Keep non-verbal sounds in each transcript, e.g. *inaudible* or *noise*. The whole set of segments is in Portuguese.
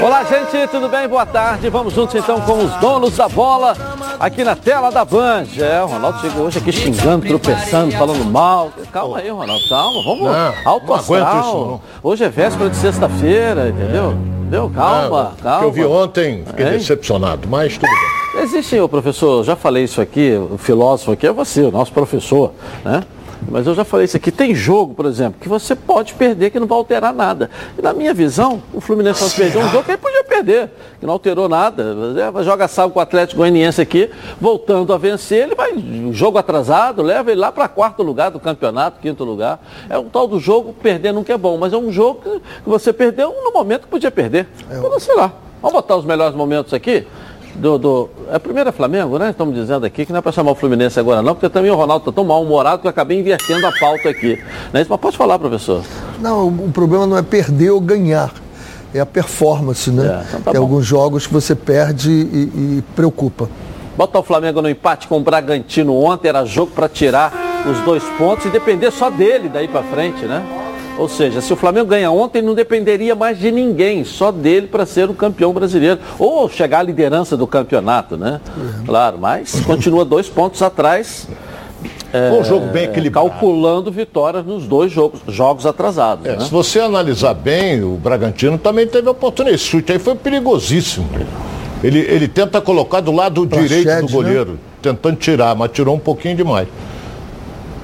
Olá, gente, tudo bem? Boa tarde. Vamos juntos então com os donos da bola aqui na tela da Band. É, o Ronaldo chegou hoje aqui xingando, tropeçando, falando mal. Calma aí, Ronaldo, calma. Vamos Não, não isso, não. Hoje é véspera de sexta-feira, entendeu? Entendeu? Calma, Ah, calma. que eu vi ontem, fiquei Hein? decepcionado, mas tudo bem. Existe, professor, já falei isso aqui, o filósofo aqui é você, o nosso professor, né? Mas eu já falei isso aqui, tem jogo, por exemplo, que você pode perder que não vai alterar nada. E na minha visão, o Fluminense só perdeu um jogo que ele podia perder, que não alterou nada. É, Joga sábado com o Atlético Goianiense aqui, voltando a vencer, ele vai, jogo atrasado, leva ele lá para quarto lugar do campeonato, quinto lugar. É um tal do jogo, perder nunca é bom, mas é um jogo que você perdeu no momento que podia perder. Então, sei lá, vamos botar os melhores momentos aqui? Do, do- é primeiro é Flamengo, né? Estamos dizendo aqui que não é para chamar o Fluminense agora não, porque também o Ronaldo está tão mal-humorado que eu acabei invertendo a pauta aqui. Né? Mas pode falar, professor. Não, o problema não é perder ou ganhar. É a performance, né? É, então tá Tem bom. alguns jogos que você perde e, e preocupa. Botar o Flamengo no empate com o Bragantino ontem era jogo para tirar os dois pontos e depender só dele daí para frente, né? Ou seja, se o Flamengo ganha ontem, não dependeria mais de ninguém, só dele para ser o campeão brasileiro. Ou chegar à liderança do campeonato, né? Claro, mas continua dois pontos atrás. é, Foi um jogo bem equilibrado. Calculando vitórias nos dois jogos, jogos atrasados. É, né? Se você analisar bem, o Bragantino também teve oportunidade. Esse chute aí foi perigosíssimo. Ele, ele tenta colocar do lado direito do né? goleiro, tentando tirar, mas tirou um pouquinho demais.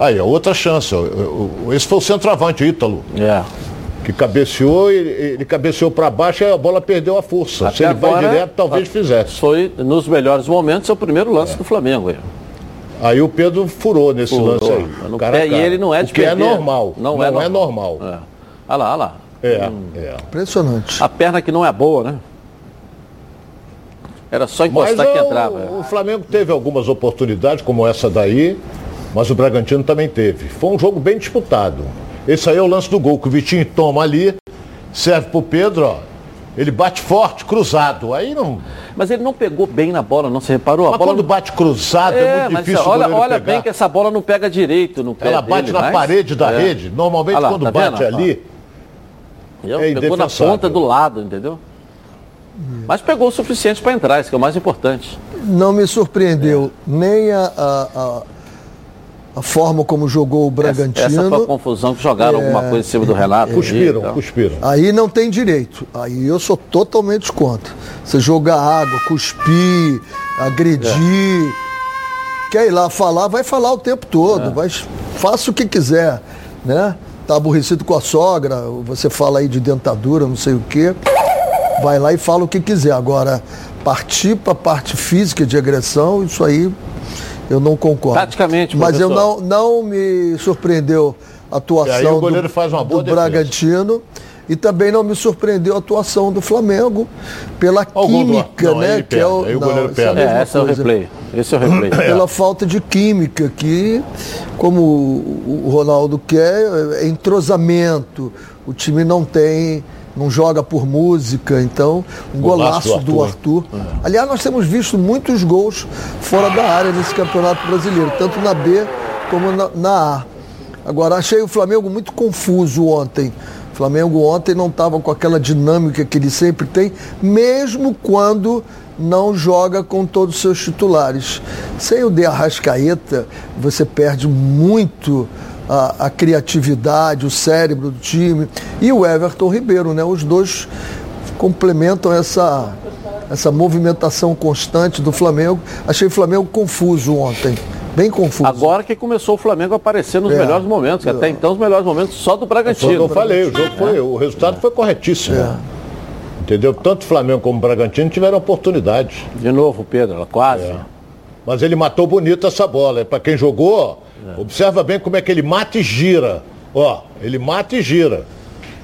Aí, ó, outra chance. o- o- Esse foi o centroavante, Ítalo, É. que cabeceou, ele, ele cabeceou para baixo e a bola perdeu a força. Se Até ele vai agora, direto, talvez fizesse. Foi, nos melhores momentos, é o primeiro lance do Flamengo. aí. Aí o Pedro furou nesse Furou. lance aí. No cara pé, e cara. ele não é de O que é perder. normal. Não, é normal. É. Olha lá, olha lá. É, é. Impressionante. A perna que não é boa, né? Era só Mas encostar que o, entrava. o Flamengo teve algumas oportunidades, como essa daí, mas o Bragantino também teve. Foi um jogo bem disputado. Esse aí é o lance do gol, que o Vitinho toma ali, serve pro Pedro, ó. Ele bate forte, cruzado. Aí não. Mas ele não pegou bem na bola, não se reparou? A Mas bola quando bate cruzado, é, É, muito mas difícil olha, olha pegar. bem que essa bola não pega direito no pé Ela bate dele, na mas- parede da É. rede. Normalmente, lá, quando tá bate vendo? ali. Entendeu? É pegou na ponta do lado, entendeu? Mas pegou o suficiente para entrar, isso que é o mais importante. Não me surpreendeu nem a, a, a- a forma como jogou o Bragantino. Essa, essa foi a confusão que jogaram É. alguma coisa em cima do Renato. Cuspiram, ali e tal. cuspiram. Aí não tem direito. Aí eu sou totalmente contra. Você jogar água, cuspir, agredir. Quer ir lá falar, vai falar o tempo todo. Vai, faça o que quiser. Né? Tá aborrecido com a sogra, você fala aí de dentadura, não sei o quê. Vai lá e fala o que quiser. Agora, partir para a parte física de agressão, isso aí eu não concordo. Taticamente, Mas eu não, não me surpreendeu a E atuação aí o goleiro do, faz uma boa do. Bragantino. E também não me surpreendeu a atuação do Flamengo pela química, não, né? que é o, aí o não, goleiro isso é a perde. É, mesma esse é o replay. Esse é o replay. *coughs* Pela falta de química que, como o o Ronaldo quer, é entrosamento. O time não tem, não joga por música, então um Golaço golaço do do Arthur. Arthur. Aliás, nós temos visto muitos gols fora da área nesse campeonato brasileiro, tanto na B como na, na A. Agora, achei o Flamengo muito confuso ontem. O Flamengo ontem não estava com aquela dinâmica que ele sempre tem, mesmo quando não joga com todos os seus titulares. Sem o De Arrascaeta, você perde muito a, a criatividade, o cérebro do time. E o Everton Ribeiro, né? Os dois complementam essa, essa movimentação constante do Flamengo. Achei o Flamengo confuso ontem. Bem confuso. Agora que começou o Flamengo a aparecer nos É. melhores momentos, que até então os melhores momentos só do Foi o que Bragantino. eu falei, o jogo foi, o resultado foi corretíssimo. É. Entendeu? Tanto o Flamengo como o Bragantino tiveram oportunidade. De novo, Pedro, quase. É. Mas ele matou bonito essa bola. Para quem jogou, ó, observa bem como é que ele mata e gira. Ó, ele mata e gira.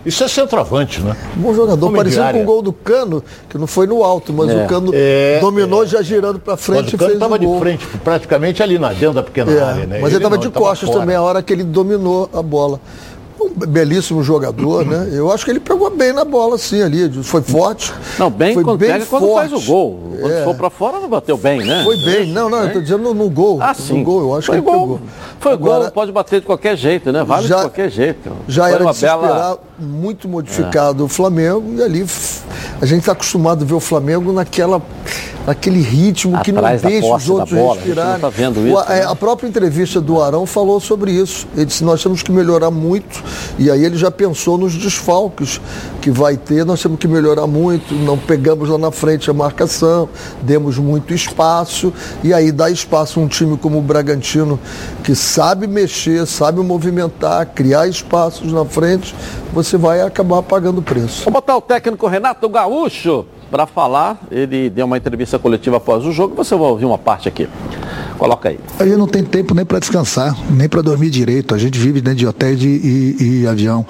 Isso é centroavante, né? Bom jogador, Homem parecido com o gol do Cano, que não foi no alto, mas É. o Cano É, dominou já girando para Mas frente o e Cano estava o de frente, praticamente ali na dentro da pequena É, área, né? Mas ele estava de costas também, a hora que ele dominou a bola. Um belíssimo jogador, né? Eu acho que ele pegou bem na bola, assim, ali. Foi forte. Não, bem foi quando bem pega quando forte. faz o gol. Quando É. for pra fora, não bateu bem, né? Foi bem. Não, não, eu tô dizendo no, no gol. Ah, sim. No gol, eu acho Foi que ele gol. pegou. Foi Agora, gol, pode bater de qualquer jeito, né? Vale Já- de qualquer jeito. Já Foi era uma de bela... esperar muito modificado o Flamengo e ali a gente está acostumado a ver o Flamengo naquela, naquele ritmo que não Atrás deixa os outros bola, a respirarem. tá vendo O- isso, é, né? A própria entrevista do Arão falou sobre isso. Ele disse nós temos que melhorar muito e aí ele já pensou nos desfalques que vai ter, nós temos que melhorar muito, não pegamos lá na frente a marcação, demos muito espaço e aí dá espaço a um time como o Bragantino que sabe mexer, sabe movimentar, criar espaços na frente, você vai acabar pagando preço. Vou botar o técnico Renato Gaúcho para falar. Ele deu uma entrevista coletiva após o jogo. Você vai ouvir uma parte aqui. Coloca aí. A gente não tem tempo nem para descansar, nem para dormir direito. A gente vive dentro de hotéis de- e, e avião.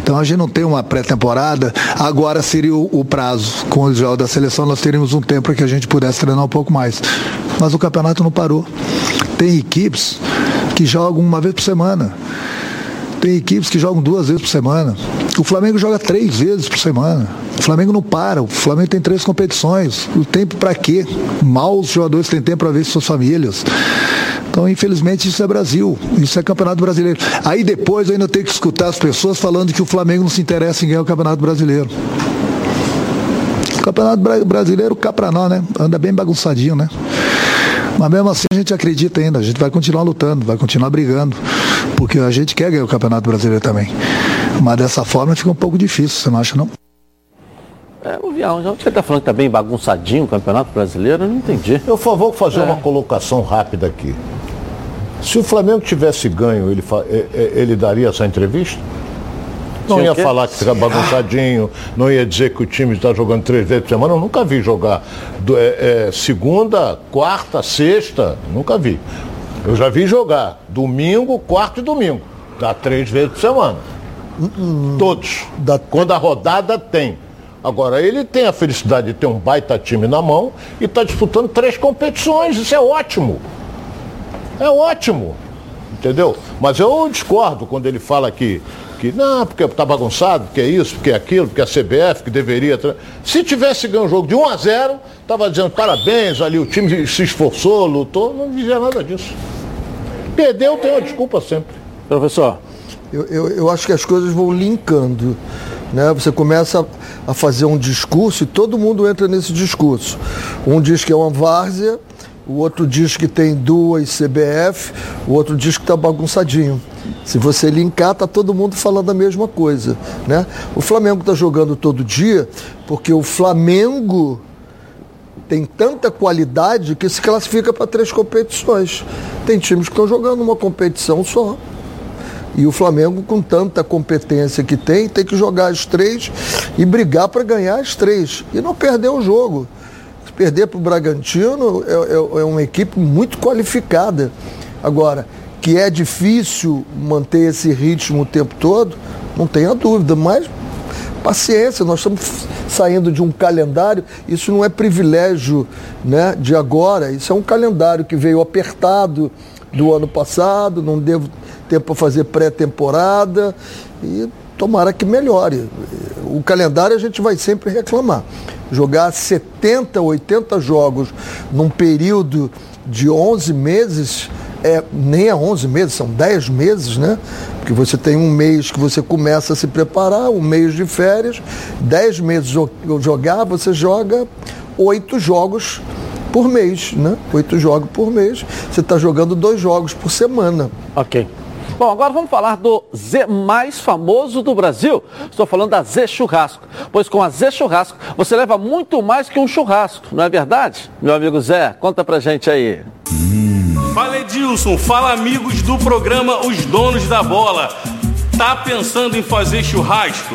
Então a gente não tem uma pré-temporada. Agora seria o, o prazo. Com os jogos da seleção, nós teríamos um tempo para que a gente pudesse treinar um pouco mais. Mas o campeonato não parou. Tem equipes que jogam uma vez por semana. Tem equipes que jogam duas vezes por semana. O Flamengo joga três vezes por semana. O Flamengo não para. O Flamengo tem três competições. O tempo para quê? Mal os jogadores têm tempo para ver suas famílias. Então, infelizmente, isso é Brasil. Isso é Campeonato Brasileiro. Aí depois eu ainda tenho que escutar as pessoas falando que o Flamengo não se interessa em ganhar o Campeonato Brasileiro. O Campeonato Bra- Brasileiro cá pra nós, né? Anda bem bagunçadinho, né? Mas mesmo assim a gente acredita ainda, a gente vai continuar lutando, vai continuar brigando, porque a gente quer ganhar o Campeonato Brasileiro também. Mas dessa forma fica um pouco difícil, você não acha não? É, o Vião, já você está falando que tá bem bagunçadinho o Campeonato Brasileiro? Eu não entendi. Eu vou fazer uma colocação rápida aqui. Se o Flamengo tivesse ganho, ele, fa- ele daria essa entrevista? Não ia falar que fica bagunçadinho, não ia dizer que o time está jogando três vezes por semana. Eu nunca vi jogar do- eh, eh, segunda, quarta, sexta, nunca vi. Eu já vi jogar domingo, quarto e domingo. Dá três vezes por semana. Todos. Dá- Quando a rodada tem. Agora, ele tem a felicidade de ter um baita time na mão e está disputando três competições. Isso é ótimo. É ótimo. Entendeu? Mas eu discordo quando ele fala que, que não, porque está bagunçado, porque é isso, porque é aquilo, porque é a CBF que deveria. Se tivesse ganho o jogo de 1 a 0, estava dizendo parabéns ali, o time se esforçou, lutou, não dizia nada disso. Perdeu, tem uma desculpa sempre. Professor, Eu, eu, eu acho que as coisas vão linkando. Né? Você começa a, fazer um discurso e todo mundo entra nesse discurso. Um diz que é uma várzea, o outro diz que tem duas CBF, o outro diz que está bagunçadinho. Se você linkar, está todo mundo falando a mesma coisa. Né? O Flamengo está jogando todo dia porque o Flamengo tem tanta qualidade que se classifica para três competições. Tem times que estão jogando uma competição só. E o Flamengo, com tanta competência que tem, tem que jogar as três e brigar para ganhar as três. E não perder o jogo. Se perder para o Bragantino, é, é- é uma equipe muito qualificada. Agora, que é difícil manter esse ritmo o tempo todo, não tenha dúvida, mas paciência, nós estamos saindo de um calendário, isso não é privilégio né, de agora, isso é um calendário que veio apertado do ano passado, não devo tempo para fazer pré-temporada e tomara que melhore. O calendário a gente vai sempre reclamar. Jogar 70, 80 jogos num período de 11 meses, é, nem é 11 meses, são 10 meses, né? Porque você tem um mês que você começa a se preparar, um mês de férias, 10 meses jo- jogar, você joga oito jogos por mês, né? Oito jogos por mês. Você está jogando dois jogos por semana. ok. Bom, agora vamos falar do Z mais famoso do Brasil. Estou falando da Z Churrasco. Pois com a Z Churrasco você leva muito mais que um churrasco, não é verdade? Meu amigo Zé, conta pra gente aí. Fala Edilson, fala amigos do programa Os Donos da Bola. Tá pensando em fazer churrasco?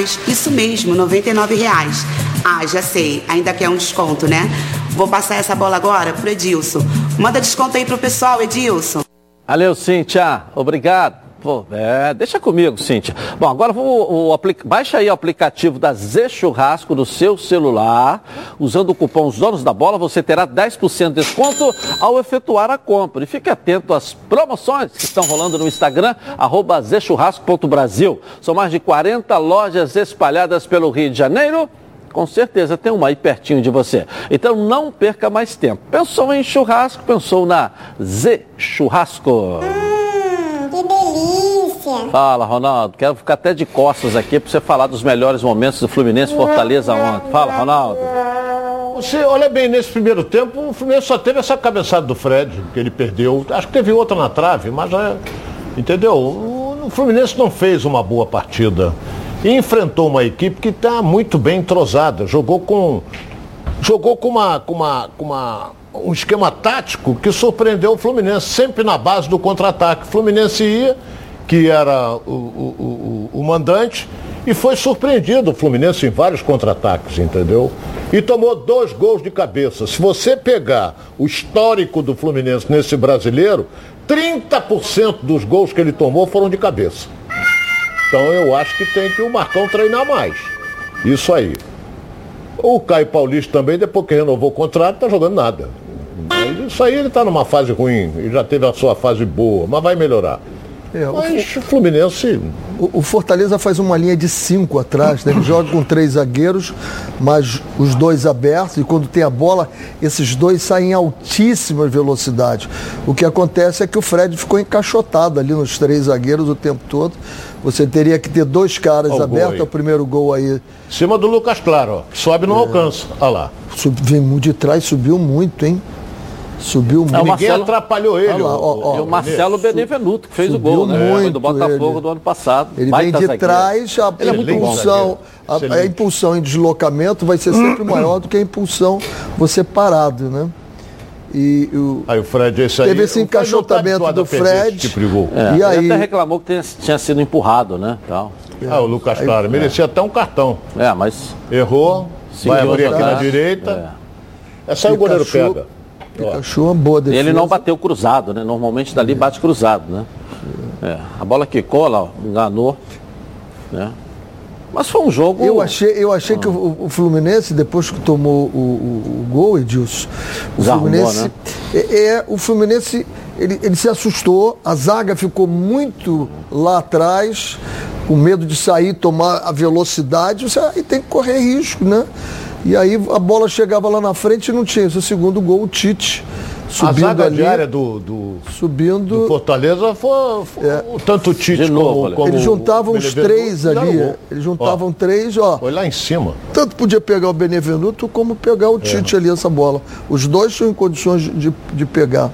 Isso mesmo, 99 reais. Ah, já sei, ainda quer um desconto, né? Vou passar essa bola agora pro Edilson. Manda desconto aí pro pessoal, Edilson. Valeu, Cíntia. Obrigado. Pô, é, deixa comigo, Cíntia. Bom, agora vou, o, baixa aí o aplicativo da Z Churrasco no seu celular. Usando o cupom Os Donos da Bola, você terá 10% de desconto ao efetuar a compra. E fique atento às promoções que estão rolando no Instagram, arroba zchurrasco.brasil. São mais de 40 lojas espalhadas pelo Rio de Janeiro com certeza tem uma aí pertinho de você. Então não perca mais tempo. Pensou em churrasco? Pensou na Z Churrasco. Delícia. Fala, Ronaldo. Quero ficar até de costas aqui para você falar dos melhores momentos do Fluminense Fortaleza ontem. Fala, Ronaldo. Você olha bem, nesse primeiro tempo, o Fluminense só teve essa cabeçada do Fred, que ele perdeu. Acho que teve outra na trave, mas é, entendeu? O Fluminense não fez uma boa partida e enfrentou uma equipe que está muito bem entrosada. Jogou com. Jogou com uma, com uma, com uma, um esquema tático que surpreendeu o Fluminense, sempre na base do contra-ataque. O Fluminense ia, que era o, o, o, o mandante, e foi surpreendido o Fluminense em vários contra-ataques, entendeu? E tomou dois gols de cabeça. Se você pegar o histórico do Fluminense nesse brasileiro, 30% dos gols que ele tomou foram de cabeça. Então eu acho que tem que o Marcão treinar mais. Isso aí. O Caio Paulista também, depois que renovou o contrato, está jogando nada. Mas isso aí ele está numa fase ruim, ele já teve a sua fase boa, mas vai melhorar. É, mas o Fluminense. O, o, Fortaleza faz uma linha de cinco atrás, né? ele *laughs* joga com três zagueiros, mas os dois abertos, e quando tem a bola, esses dois saem em altíssima velocidade. O que acontece é que o Fred ficou encaixotado ali nos três zagueiros o tempo todo. Você teria que ter dois caras oh, abertos, é o primeiro gol aí. Em cima do Lucas Claro, ó, que sobe não é. alcança. Olha lá. Sub, vem de trás, subiu muito, hein? Subiu muito. É, Ninguém Marcelo... atrapalhou ele. Lá, ó, ó, o Marcelo Benevenuto, que fez o gol, né? Muito do Botafogo ele. do ano passado. Ele vem de trás, a, a é impulsão, a, a, impulsão em deslocamento vai ser sempre *clears throat* maior do que a impulsão você parado, né? E o, aí o Fred, esse teve esse encaixotamento do Fred. Tipo é, e aí ele até reclamou que tinha, tinha sido empurrado, né? Tal. Ah, o Lucas Claro, merecia até um cartão. É, mas. Errou, vai abrir aqui na direita. É. Essa aí o goleiro pega. Pikachu uma boa defesa. Ele não bateu cruzado, né? Normalmente dali bate cruzado, né? É. A bola quicou lá, enganou. Né? Mas foi um jogo. Eu achei, eu achei ah. que o, o, Fluminense, depois que tomou o, o, o gol, Edilson, o Fluminense. né? é, é, o Fluminense ele, ele se assustou, a zaga ficou muito lá atrás, com medo de sair, tomar a velocidade, aí tem que correr risco, né? E aí a bola chegava lá na frente e não tinha. Esse segundo gol, o Tite. Subindo a zaga ali, diária do, do, subindo, do Fortaleza foi, foi é, tanto o Tite novo, como, como Eles juntavam os três ali. Eles juntavam ó, três, ó. Foi lá em cima. Tanto podia pegar o Benevenuto como pegar o é. Tite é. ali, essa bola. Os dois tinham em condições de, de pegar.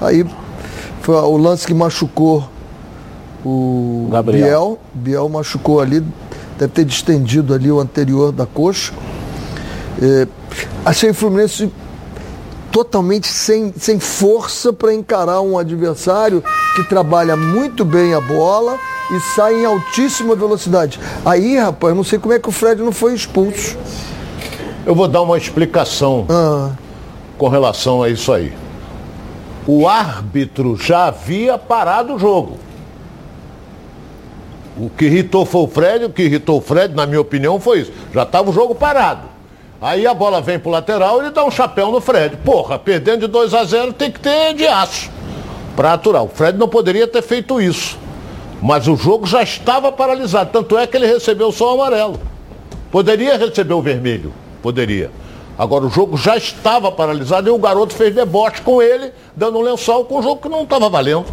Aí foi o lance que machucou o Gabriel. Biel. Biel machucou ali, deve ter distendido ali o anterior da coxa. É, achei o Fluminense totalmente sem, sem força para encarar um adversário que trabalha muito bem a bola e sai em altíssima velocidade. Aí, rapaz, eu não sei como é que o Fred não foi expulso. Eu vou dar uma explicação ah. com relação a isso aí. O árbitro já havia parado o jogo. O que irritou foi o Fred, o que irritou o Fred, na minha opinião, foi isso. Já estava o jogo parado. Aí a bola vem pro lateral e ele dá um chapéu no Fred. Porra, perdendo de 2 a 0 tem que ter de aço para aturar. O Fred não poderia ter feito isso. Mas o jogo já estava paralisado. Tanto é que ele recebeu só o amarelo. Poderia receber o vermelho. Poderia. Agora, o jogo já estava paralisado e o garoto fez deboche com ele, dando um lençol com um jogo que não estava valendo.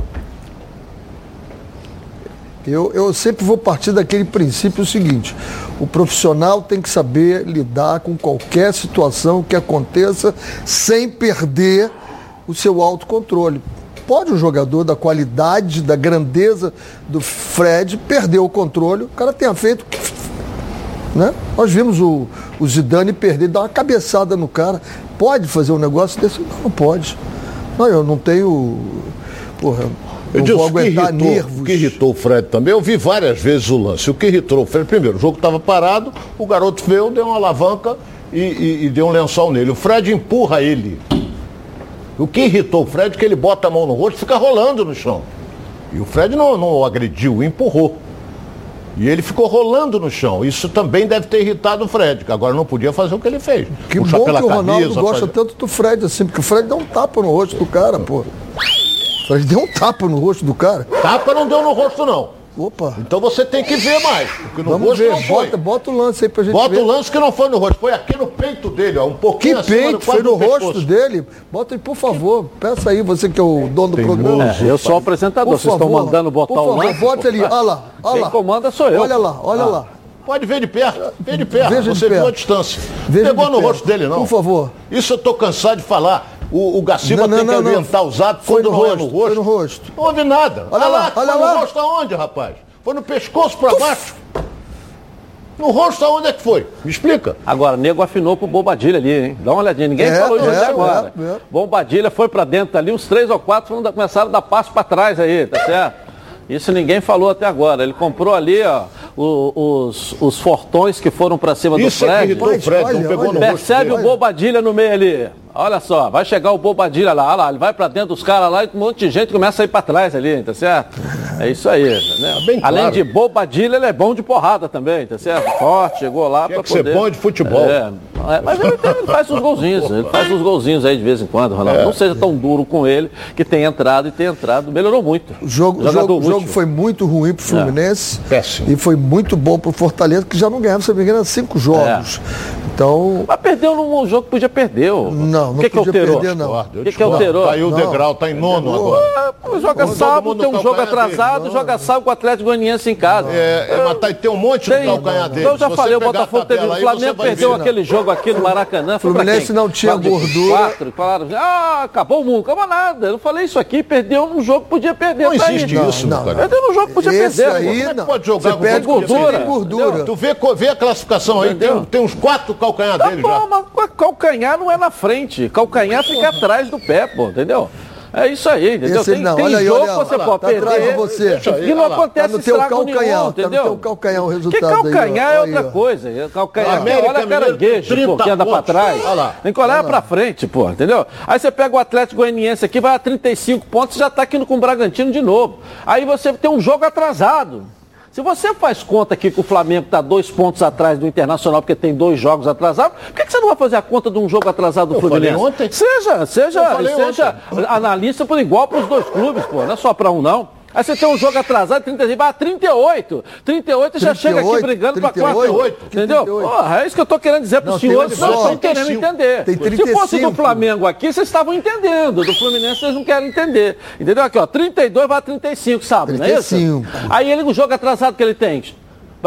Eu, eu sempre vou partir daquele princípio seguinte: o profissional tem que saber lidar com qualquer situação que aconteça sem perder o seu autocontrole. Pode um jogador da qualidade, da grandeza do Fred perder o controle, o cara tenha feito. Né? Nós vimos o, o Zidane perder, dar uma cabeçada no cara. Pode fazer um negócio desse? Não, não pode. Não, eu não tenho. Porra, Eu não disse, vou aguentar irritou, nervos. o que irritou o Fred também, eu vi várias vezes o lance. O que irritou o Fred, primeiro, o jogo estava parado, o garoto veio, deu uma alavanca e, e- e deu um lençol nele. O Fred empurra ele. O que irritou o Fred é que ele bota a mão no rosto e fica rolando no chão. E o Fred não, não o agrediu, empurrou. E ele ficou rolando no chão. Isso também deve ter irritado o Fred, que agora não podia fazer o que ele fez. Que Puxar bom que o Ronaldo camisa, gosta tanto do Fred assim, porque o Fred dá um tapa no rosto do cara, pô. O Fred deu um tapa no rosto do cara. Tapa não deu no rosto, não. Opa. Então você tem que ver mais. Porque no Vamos rosto ver, não foi. bota, bota o lance aí pra gente Bota ver. o lance que não foi no rosto, foi aqui no peito dele, ó, um Que pouquinho acima peito, foi no rosto dele. Bota aí, por favor. Peça aí, você que é o dono do programa. É, eu sou o apresentador, Por vocês estão favor, mandando botar por o favor, lance. Bote ali, olha lá, olha Quem lá. comanda sou eu. Olha lá, olha lá. Pode ver de perto, vê de perto, Veja de você viu perto. a distância. Veja Pegou de no perto. rosto dele, não. Por favor. Isso eu tô cansado de falar. O, o Gaciba Não, não, tem que não, não. orientar os atos Foi quando no não rosto, no rosto. foi no rosto. Não houve nada. Olha lá, foi olha no lá. rosto aonde, rapaz? Foi no pescoço pra baixo? No rosto aonde é que foi? Me explica. Agora, nego afinou pro Bobadilha ali, hein? Dá uma olhadinha. Ninguém É, falou disso é, até agora. é, é. Bobadilha foi pra dentro ali, uns três ou quatro foram da- começaram a dar passo pra trás aí, tá certo? Isso ninguém falou até agora. Ele comprou ali, ó, os, os fortões que foram pra cima Isso do é que Fred. irritou o Fred, não olha, pegou olha. no rosto Percebe dele. o Bobadilha no meio ali. Olha só, vai chegar o Bobadilha lá, olha lá, ele vai pra dentro dos caras lá e um monte de gente começa a ir pra trás ali, tá certo? É isso aí, né? bem Além claro. de Bobadilha, ele é bom de porrada também, tá certo? Forte, chegou lá Tinha pra que ser poder... bom de futebol. É, é, mas ele, tem- ele faz uns golzinhos, ele faz uns golzinhos aí de vez em quando, Ronaldo. É. Não seja tão duro com ele, que tem entrado e tem entrado, melhorou muito. O jogo, jogo, jogo foi muito ruim pro Fluminense. Péssimo. E foi muito bom pro Fortaleza, que já não ganhava, se não me engano, cinco jogos. Então, Mas perdeu num jogo que podia perder. ô. Não, O não que, que podia alterou? perder, não. O que, que alterou? Caiu o Não. degrau, tá em nono agora. Ah, Joga Todo sábado, tem um jogo atrasado, joga sábado com o Atlético Goianiense em casa. É, é, mas tá- tem um monte Tem, de calcanhar dele. então eu já você falei, o Botafogo teve. O Flamengo você perdeu ver. aquele jogo aqui no Maracanã. Foi pra Fluminense quem? não tinha gordura. Quatro, falaram, ah, acabou o mundo, acabou nada. Eu não falei isso aqui, perdeu num jogo que podia perder. Não tá existe Não, isso, não, cara. Perdeu num jogo que podia esse perder. aí, pô. Como é não. pode jogar Você com perde gordura? gordura. Tu vê, a classificação aí, tem, uns quatro calcanhar Tá dele bom, já. mas calcanhar não é na frente. Calcanhar fica atrás do pé, pô, entendeu? É isso aí, entendeu? Esse tem não, tem olha aí, jogo olha, você olha lá, pode tá atrás perder. de você. Aí, E não acontece Tá no teu calcanhar, nenhum, tá no entendeu? teu calcanhar o resultado aí, ó. calcanhar é Aí, outra ó. coisa. Calcanhar, América olha caranguejo, pô, que 30 anda pra pontos. trás. Olha lá. Tem que olhar pra frente, pô, entendeu? Aí você pega o Atlético Goianiense aqui, vai a 35 pontos e já tá aqui no- com o Bragantino de novo. Aí você tem um jogo atrasado. Se você faz conta aqui que o Flamengo está dois pontos atrás do Internacional, porque tem dois jogos atrasados, por que, que você não vai fazer a conta de um jogo atrasado do Eu falei Fluminense? ontem. Seja, seja, falei seja analista por igual para os dois clubes, pô, não é só para um não. Aí você tem um jogo atrasado, 35, ah, 38. 38 já chega aqui 38, brigando para 38, 48. Entendeu? 38. Porra, é isso que eu tô querendo dizer para os senhores, não só estão querendo 35. entender. Tem Se fosse 35. do Flamengo aqui, vocês estavam entendendo. Do Fluminense vocês não querem entender. Entendeu? Aqui, ó, 32 vai a 35, sabe? Não é isso? 35. Aí ele, o jogo atrasado que ele tem,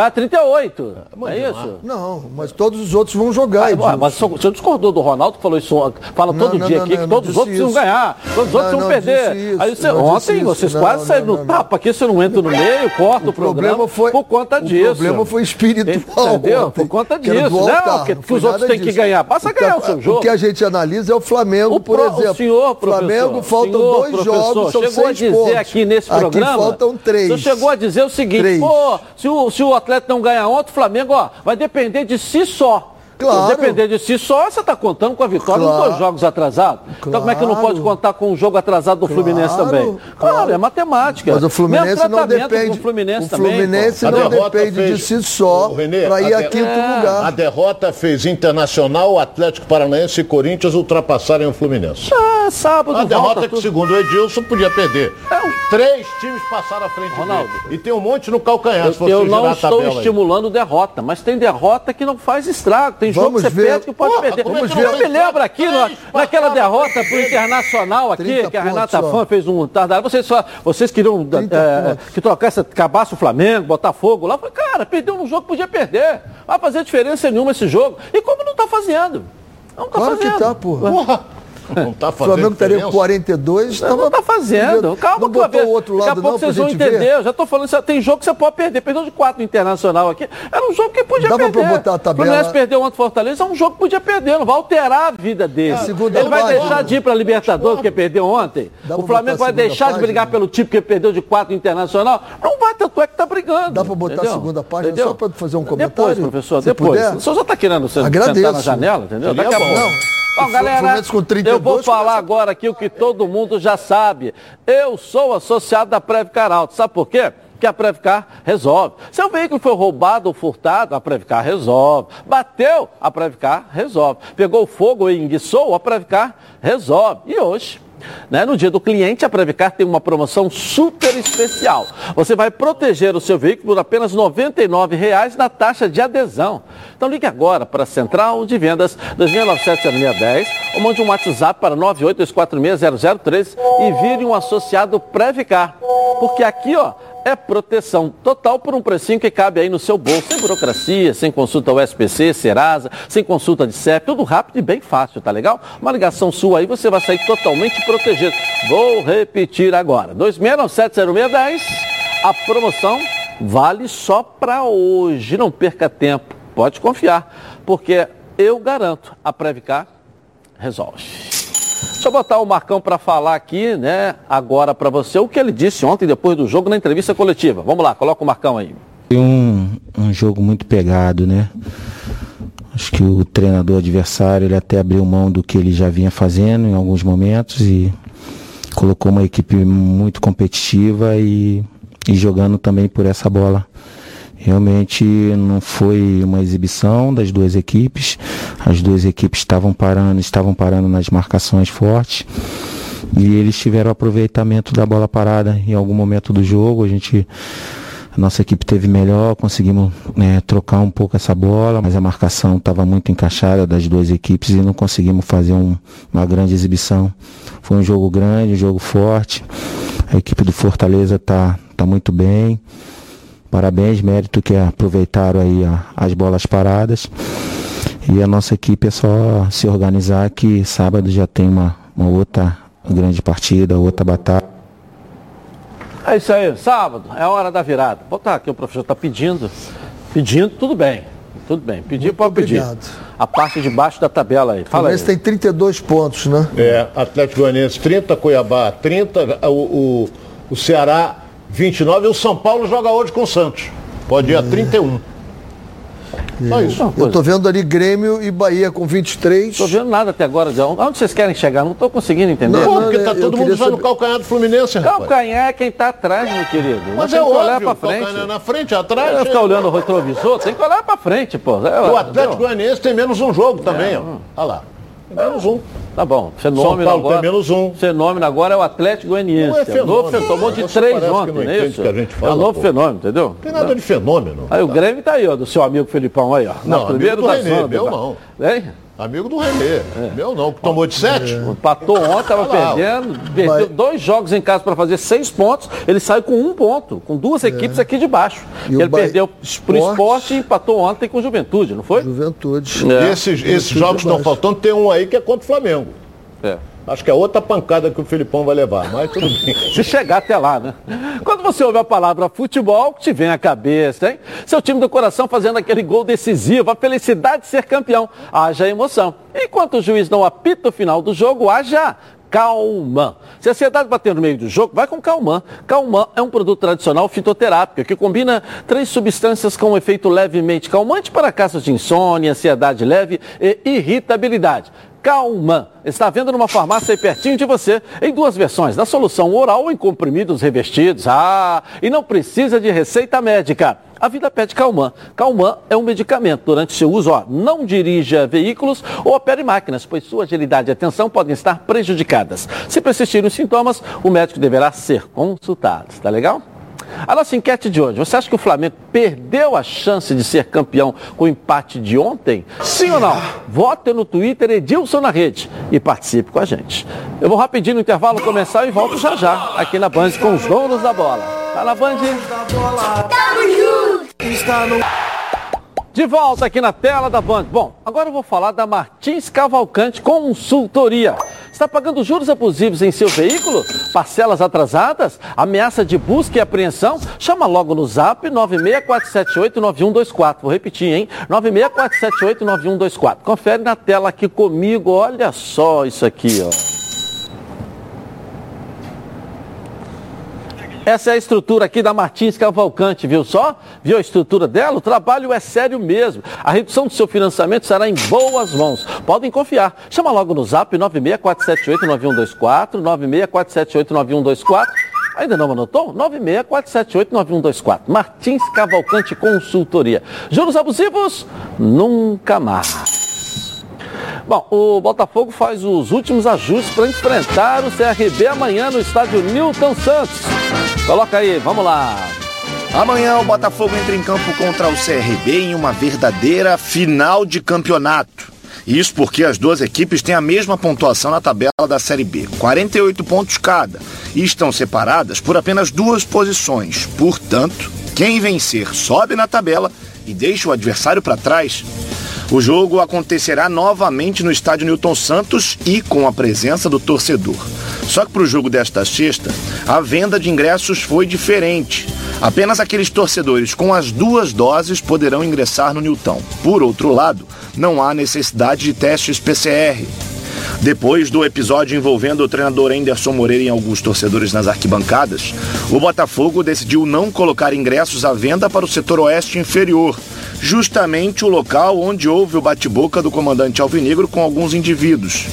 vai a 38. Não é isso? Não, mas todos os outros vão jogar. Ah, Edilson. mas o senhor- o senhor discordou do Ronaldo que falou isso, fala todo não, dia não, aqui não, que todos os outros isso. ganhar, todos os outros não perder. isso, Aí você, ontem vocês quase não, saíram no tapa aqui, você não entra no meio, corta o, O problema programa foi por conta o disso. problema foi espiritual. Entendeu? ontem, Por conta disso. do Não, altar, que- os outros têm que ganhar. Basta O que ganhar a- o seu jogo. O que a gente analisa é o Flamengo, O por pro- exemplo. o senhor, professor, Flamengo faltam senhor, dois jogos, são chegou a dizer aqui nesse programa. faltam três. Você chegou a dizer o seguinte, pô, se o, se o atleta não ganhar ontem, o Flamengo, ó, vai depender de si só. Claro. Se depender de si só, você está contando com a vitória Claro. dois jogos atrasados. Então como é que não Claro. pode contar com um jogo atrasado do Fluminense Claro, também? Claro, claro. é matemática. Mas o Fluminense Mesmo não tratamento depende. com O Fluminense o também, Fluminense. A não depende fez- de si só para ir a a de- quinto É. lugar. A derrota fez Internacional, Atlético Paranaense e Corinthians ultrapassarem o Fluminense. Ah, sábado A derrota volta que, tudo. segundo o Edilson, podia perder. Três times passaram à frente Ronaldo. dele. E tem um monte no calcanhar, se Eu, você eu não estou aí. estimulando derrota, mas tem derrota que não faz estrago. Tem tem jogo que você ver. perde que pode Porra, perder. é que Eu não me lembro aqui, na- naquela derrota pro? Internacional aqui, 30 que a Renata. Fã fez um tardar. Vocês, só, vocês queriam 30 pontos. que trocasse, acabasse o Flamengo, botar fogo lá. Eu falei, cara, perdeu num jogo que podia perder. Vai fazer diferença nenhuma esse jogo. E como não tá fazendo? Não tá Claro fazendo. que tá, porra. Porra, não tá O fazendo Flamengo estaria com diferença? 42, Não, tava não tá fazendo. Calma não botou o outro Daqui lado a pouco vocês vão entender. ver. Eu já tô falando, tem jogo que você pode perder. Perdeu de quatro internacional aqui. Era um jogo que podia Dava perder. botar a tabela- O Fluminense perdeu ontem Fortaleza, é um jogo que podia perder. Não vai alterar a vida dele. segunda Ele vai página. deixar de ir pra Libertadores porque perdeu ontem. Dá O Flamengo a vai deixar de brigar página? pelo time porque perdeu de quatro internacional. Não vai, tanto é que tá brigando. Dá pra botar a entendeu? segunda página Entendeu? só pra fazer um Depois, comentário? professor, Se depois. puder. O senhor já tá querendo sen- Agradeço. sentar na janela, entendeu? Daqui a pouco. Bom, O galera, eu 32 vou falar agora aqui o que todo mundo já sabe. Eu sou associado da Previcar Alto. Sabe por quê? Que a Previcar resolve. Seu veículo foi roubado ou furtado, a Previcar resolve. Bateu, a Previcar resolve. Pegou fogo e enguiçou, a Previcar resolve. E hoje, né, no dia do cliente, a Previcar tem uma promoção super especial. Você vai proteger o seu veículo por apenas R$ 99,00 na taxa de adesão. Então ligue agora para a Central de Vendas 2697-0610 ou mande um WhatsApp para 982460013 e vire um associado Previcar. Porque aqui, ó, é proteção total por um precinho que cabe aí no seu bolso, sem burocracia, sem consulta USPC, Serasa, sem consulta de CEP, tudo rápido e bem fácil, tá legal? Uma ligação sua aí, você vai sair totalmente protegido. Vou repetir agora, 26970610, a promoção vale só para hoje, não perca tempo, pode confiar, porque eu garanto, a Previcar resolve. Deixa eu botar o Marcão para falar aqui, né, agora para você, o que ele disse ontem, depois do jogo, na entrevista coletiva. Vamos lá, coloca o Marcão aí. Foi um, um jogo muito pegado, né? Acho que o treinador adversário ele até abriu mão do que ele já vinha fazendo em alguns momentos e colocou uma equipe muito competitiva e, e jogando também por essa bola. Realmente não foi uma exibição das duas equipes. As duas equipes estavam parando, estavam parando nas marcações fortes. E eles tiveram aproveitamento da bola parada em algum momento do jogo. A gente nossa equipe teve melhor, conseguimos né, trocar um pouco essa bola, mas a marcação estava muito encaixada das duas equipes e não conseguimos fazer um- uma grande exibição. Foi um jogo grande, um jogo forte. A equipe do Fortaleza está tá muito bem. Parabéns, mérito que aproveitaram aí as bolas paradas. E a nossa equipe é só se organizar que sábado já tem uma, uma outra grande partida, outra batalha. É isso aí, sábado, é a hora da virada. Botar aqui, o professor está pedindo. Pedindo, tudo bem. Tudo bem. Pedir, pode pedir. A parte de baixo da tabela aí. O Fala aí. Fluminense tem 32 pontos, né? É, Atlético Goianiense 30, Cuiabá 30, o, o, o Ceará 29 e o São Paulo joga hoje com o Santos. Pode ir a 31. Só isso. Eu tô vendo ali Grêmio e Bahia com 23. Tô vendo nada até agora. de onde vocês querem chegar? Não estou conseguindo entender. Não, não, porque tá eu todo mundo usando o saber- calcanhar do Fluminense, rapaz. Calcanhar é quem está atrás, meu querido. Mas é olhar óbvio, para o calcanhar frente. é na frente, atrás. Não é- ficar olhando o retrovisor, tem que olhar para frente, pô. É, O Atlético? Goianiense tem menos um jogo também, ó. Olha lá. Menos um. Tá bom. Fenômeno São Paulo agora. tem menos um. Fenômeno agora é o Atlético Goianiense. Não é É o novo fenômeno. fenômeno. Tomou de três ontem, não é isso? que a gente é o fala, novo pô. fenômeno, entendeu? Não tem nada de fenômeno. Aí o Grêmio tá aí, ó, do seu amigo Felipão aí, ó. Não, do da Renê, zona, meu tá? não. Hein? Amigo do Renê. Meu não, que tomou de sete. Empatou ontem, tava Olha lá, ó. perdendo, perdeu dois jogos em casa para fazer seis pontos, ele saiu com um ponto, com duas equipes aqui de baixo. E o ele Bahia- perdeu pro Esporte- esporte e empatou ontem com o Juventude, não foi? Juventude. É. Esses, esses jogos estão faltando, tem um aí que é contra o Flamengo. É. Acho que é outra pancada que o Filipão vai levar, mas tudo bem. *laughs* Se chegar até lá, né? Quando você ouve a palavra futebol, te vem à cabeça, hein? Seu time do coração fazendo aquele gol decisivo, a felicidade de ser campeão. Haja emoção. Enquanto o juiz não apita o final do jogo, haja Calman. Se a ansiedade bater no meio do jogo, vai com Calman. Calman é um produto tradicional fitoterápico que combina três substâncias com um efeito levemente calmante para casos de insônia, ansiedade leve e irritabilidade. Calman. Está vendo numa farmácia aí pertinho de você, em duas versões, na solução oral ou em comprimidos revestidos. Ah, e não precisa de receita médica. A vida pede Calman. Calman é um medicamento. Durante seu uso, ó, não dirija veículos ou opere máquinas, pois sua agilidade e atenção podem estar prejudicadas. Se persistirem os sintomas, o médico deverá ser consultado. Tá legal? A nossa enquete de hoje, você acha que o Flamengo perdeu a chance de ser campeão com o empate de ontem? Sim ou não? Vote no Twitter Edilson na rede e participe com a gente. Eu vou rapidinho no intervalo começar e volto já já aqui na Band com os donos da bola. Tá na Band? Tamo junto! Está no... De volta aqui na tela da Band. Bom, agora eu vou falar da Martins Cavalcante Consultoria. Está pagando juros abusivos em seu veículo? Parcelas atrasadas? Ameaça de busca e apreensão? Chama logo no zap 964789124. Vou repetir, hein? 964789124. Confere na tela aqui comigo. Olha só isso aqui, ó. Essa é a estrutura aqui da Martins Cavalcante, viu só? Viu a estrutura dela? O trabalho é sério mesmo. A redução do seu financiamento será em boas mãos. Podem confiar. Chama logo no zap 964789124, 964789124. Ainda não anotou? 964789124. Martins Cavalcante Consultoria. Juros abusivos? Nunca mais. Bom, o Botafogo faz os últimos ajustes para enfrentar o CRB amanhã no estádio Newton Santos. Coloca aí, vamos lá. Amanhã o Botafogo entra em campo contra o CRB em uma verdadeira final de campeonato. Isso porque as duas equipes têm a mesma pontuação na tabela da Série B, 48 pontos cada, e estão separadas por apenas duas posições. Portanto, quem vencer sobe na tabela e deixa o adversário para trás. O jogo acontecerá novamente no estádio Newton Santos e com a presença do torcedor. Só que para o jogo desta sexta, a venda de ingressos foi diferente. Apenas aqueles torcedores com as duas doses poderão ingressar no Newton. Por outro lado, não há necessidade de testes PCR. Depois do episódio envolvendo o treinador Anderson Moreira e alguns torcedores nas arquibancadas, o Botafogo decidiu não colocar ingressos à venda para o setor oeste inferior, justamente o local onde houve o bate-boca do comandante Alvinegro com alguns indivíduos.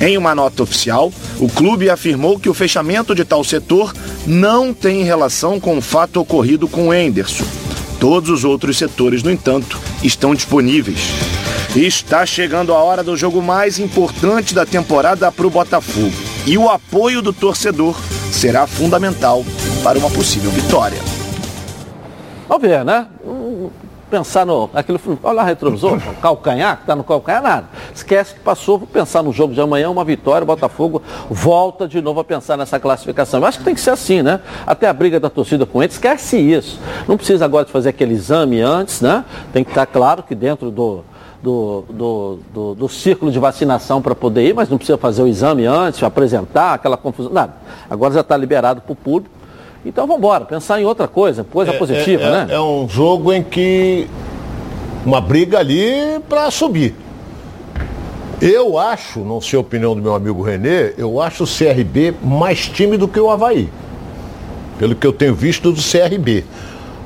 Em uma nota oficial, o clube afirmou que o fechamento de tal setor não tem relação com o fato ocorrido com o Enderson. Todos os outros setores, no entanto, estão disponíveis. Está chegando a hora do jogo mais importante da temporada para o Botafogo. E o apoio do torcedor será fundamental para uma possível vitória. Vamos ver, né? Pensar no. Aquilo, olha lá, retrovisor, calcanhar, que está no calcanhar, nada. Esquece que passou, pensar no jogo de amanhã, uma vitória, o Botafogo volta de novo a pensar nessa classificação. Eu acho que tem que ser assim, né? Até a briga da torcida com ele, esquece isso. Não precisa agora de fazer aquele exame antes, né? Tem que estar claro que dentro do, do, do, do, do círculo de vacinação para poder ir, mas não precisa fazer o exame antes, apresentar aquela confusão, nada. Agora já está liberado para o público. Então vamos embora, pensar em outra coisa, coisa positiva, é, né? É um jogo em que uma briga ali para subir. Eu acho, não sei a opinião do meu amigo Renê, eu acho o CRB mais time do que o Havaí. Pelo que eu tenho visto do CRB.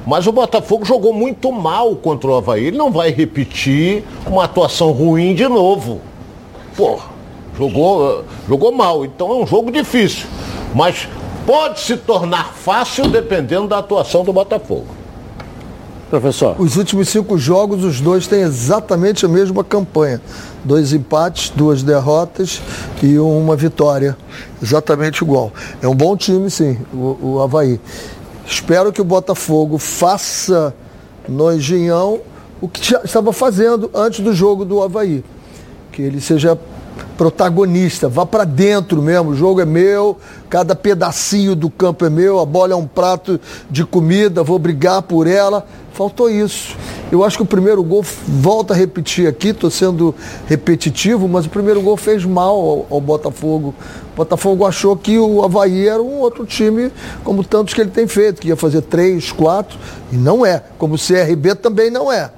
Mas o Botafogo jogou muito mal contra o Havaí. Ele não vai repetir uma atuação ruim de novo. Pô, jogou, jogou mal. Então é um jogo difícil. Mas pode se tornar fácil dependendo da atuação do Botafogo. Professor. Os últimos cinco jogos, os dois têm exatamente a mesma campanha. Dois empates, duas derrotas e uma vitória. Exatamente igual. É um bom time, sim, o, o Havaí. Espero que o Botafogo faça no Engenhão o que já estava fazendo antes do jogo do Havaí. Que ele seja protagonista, vá para dentro mesmo, o jogo é meu, cada pedacinho do campo é meu, a bola é um prato de comida, vou brigar por ela. Faltou isso. Eu acho que o primeiro gol, volta a repetir aqui, estou sendo repetitivo, mas o primeiro gol fez mal ao, ao, Botafogo. O Botafogo achou que o Havaí era um outro time, como tantos que ele tem feito, que ia fazer três, quatro, e não é. Como o CRB também não é.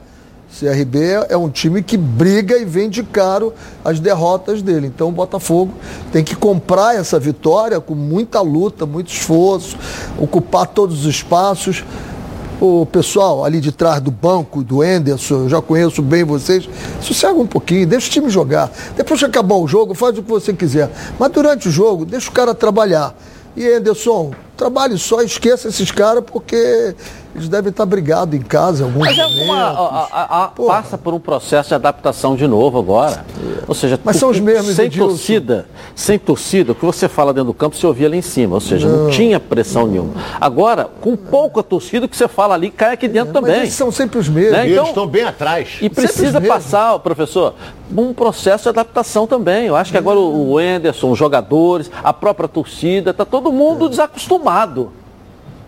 CRB é um time que briga e vende caro as derrotas dele. Então o Botafogo tem que comprar essa vitória com muita luta, muito esforço, ocupar todos os espaços. O pessoal ali de trás do banco, do Enderson, eu já conheço bem vocês, sossega um pouquinho, deixa o time jogar. Depois que acabar o jogo, faz o que você quiser. Mas durante o jogo, deixa o cara trabalhar. E Enderson, trabalhe só, esqueça esses caras, porque eles devem estar brigados em casa algum Mas é momento. uma, a- a- a- passa por um processo de adaptação de novo agora. Ou seja, Mas são os mesmos, sem Edilson. torcida, sem torcida, o que você fala dentro do campo se ouvia lá em cima. Ou seja, não, Não. tinha pressão nenhuma. Agora, com pouca torcida, o que você fala ali cai aqui dentro Mas também. eles são sempre os mesmos. Né? E Então- eles estão bem atrás. E precisa passar, professor, um processo de adaptação também. Eu acho que agora o o Enderson, os jogadores, a própria torcida, está todo mundo desacostumado.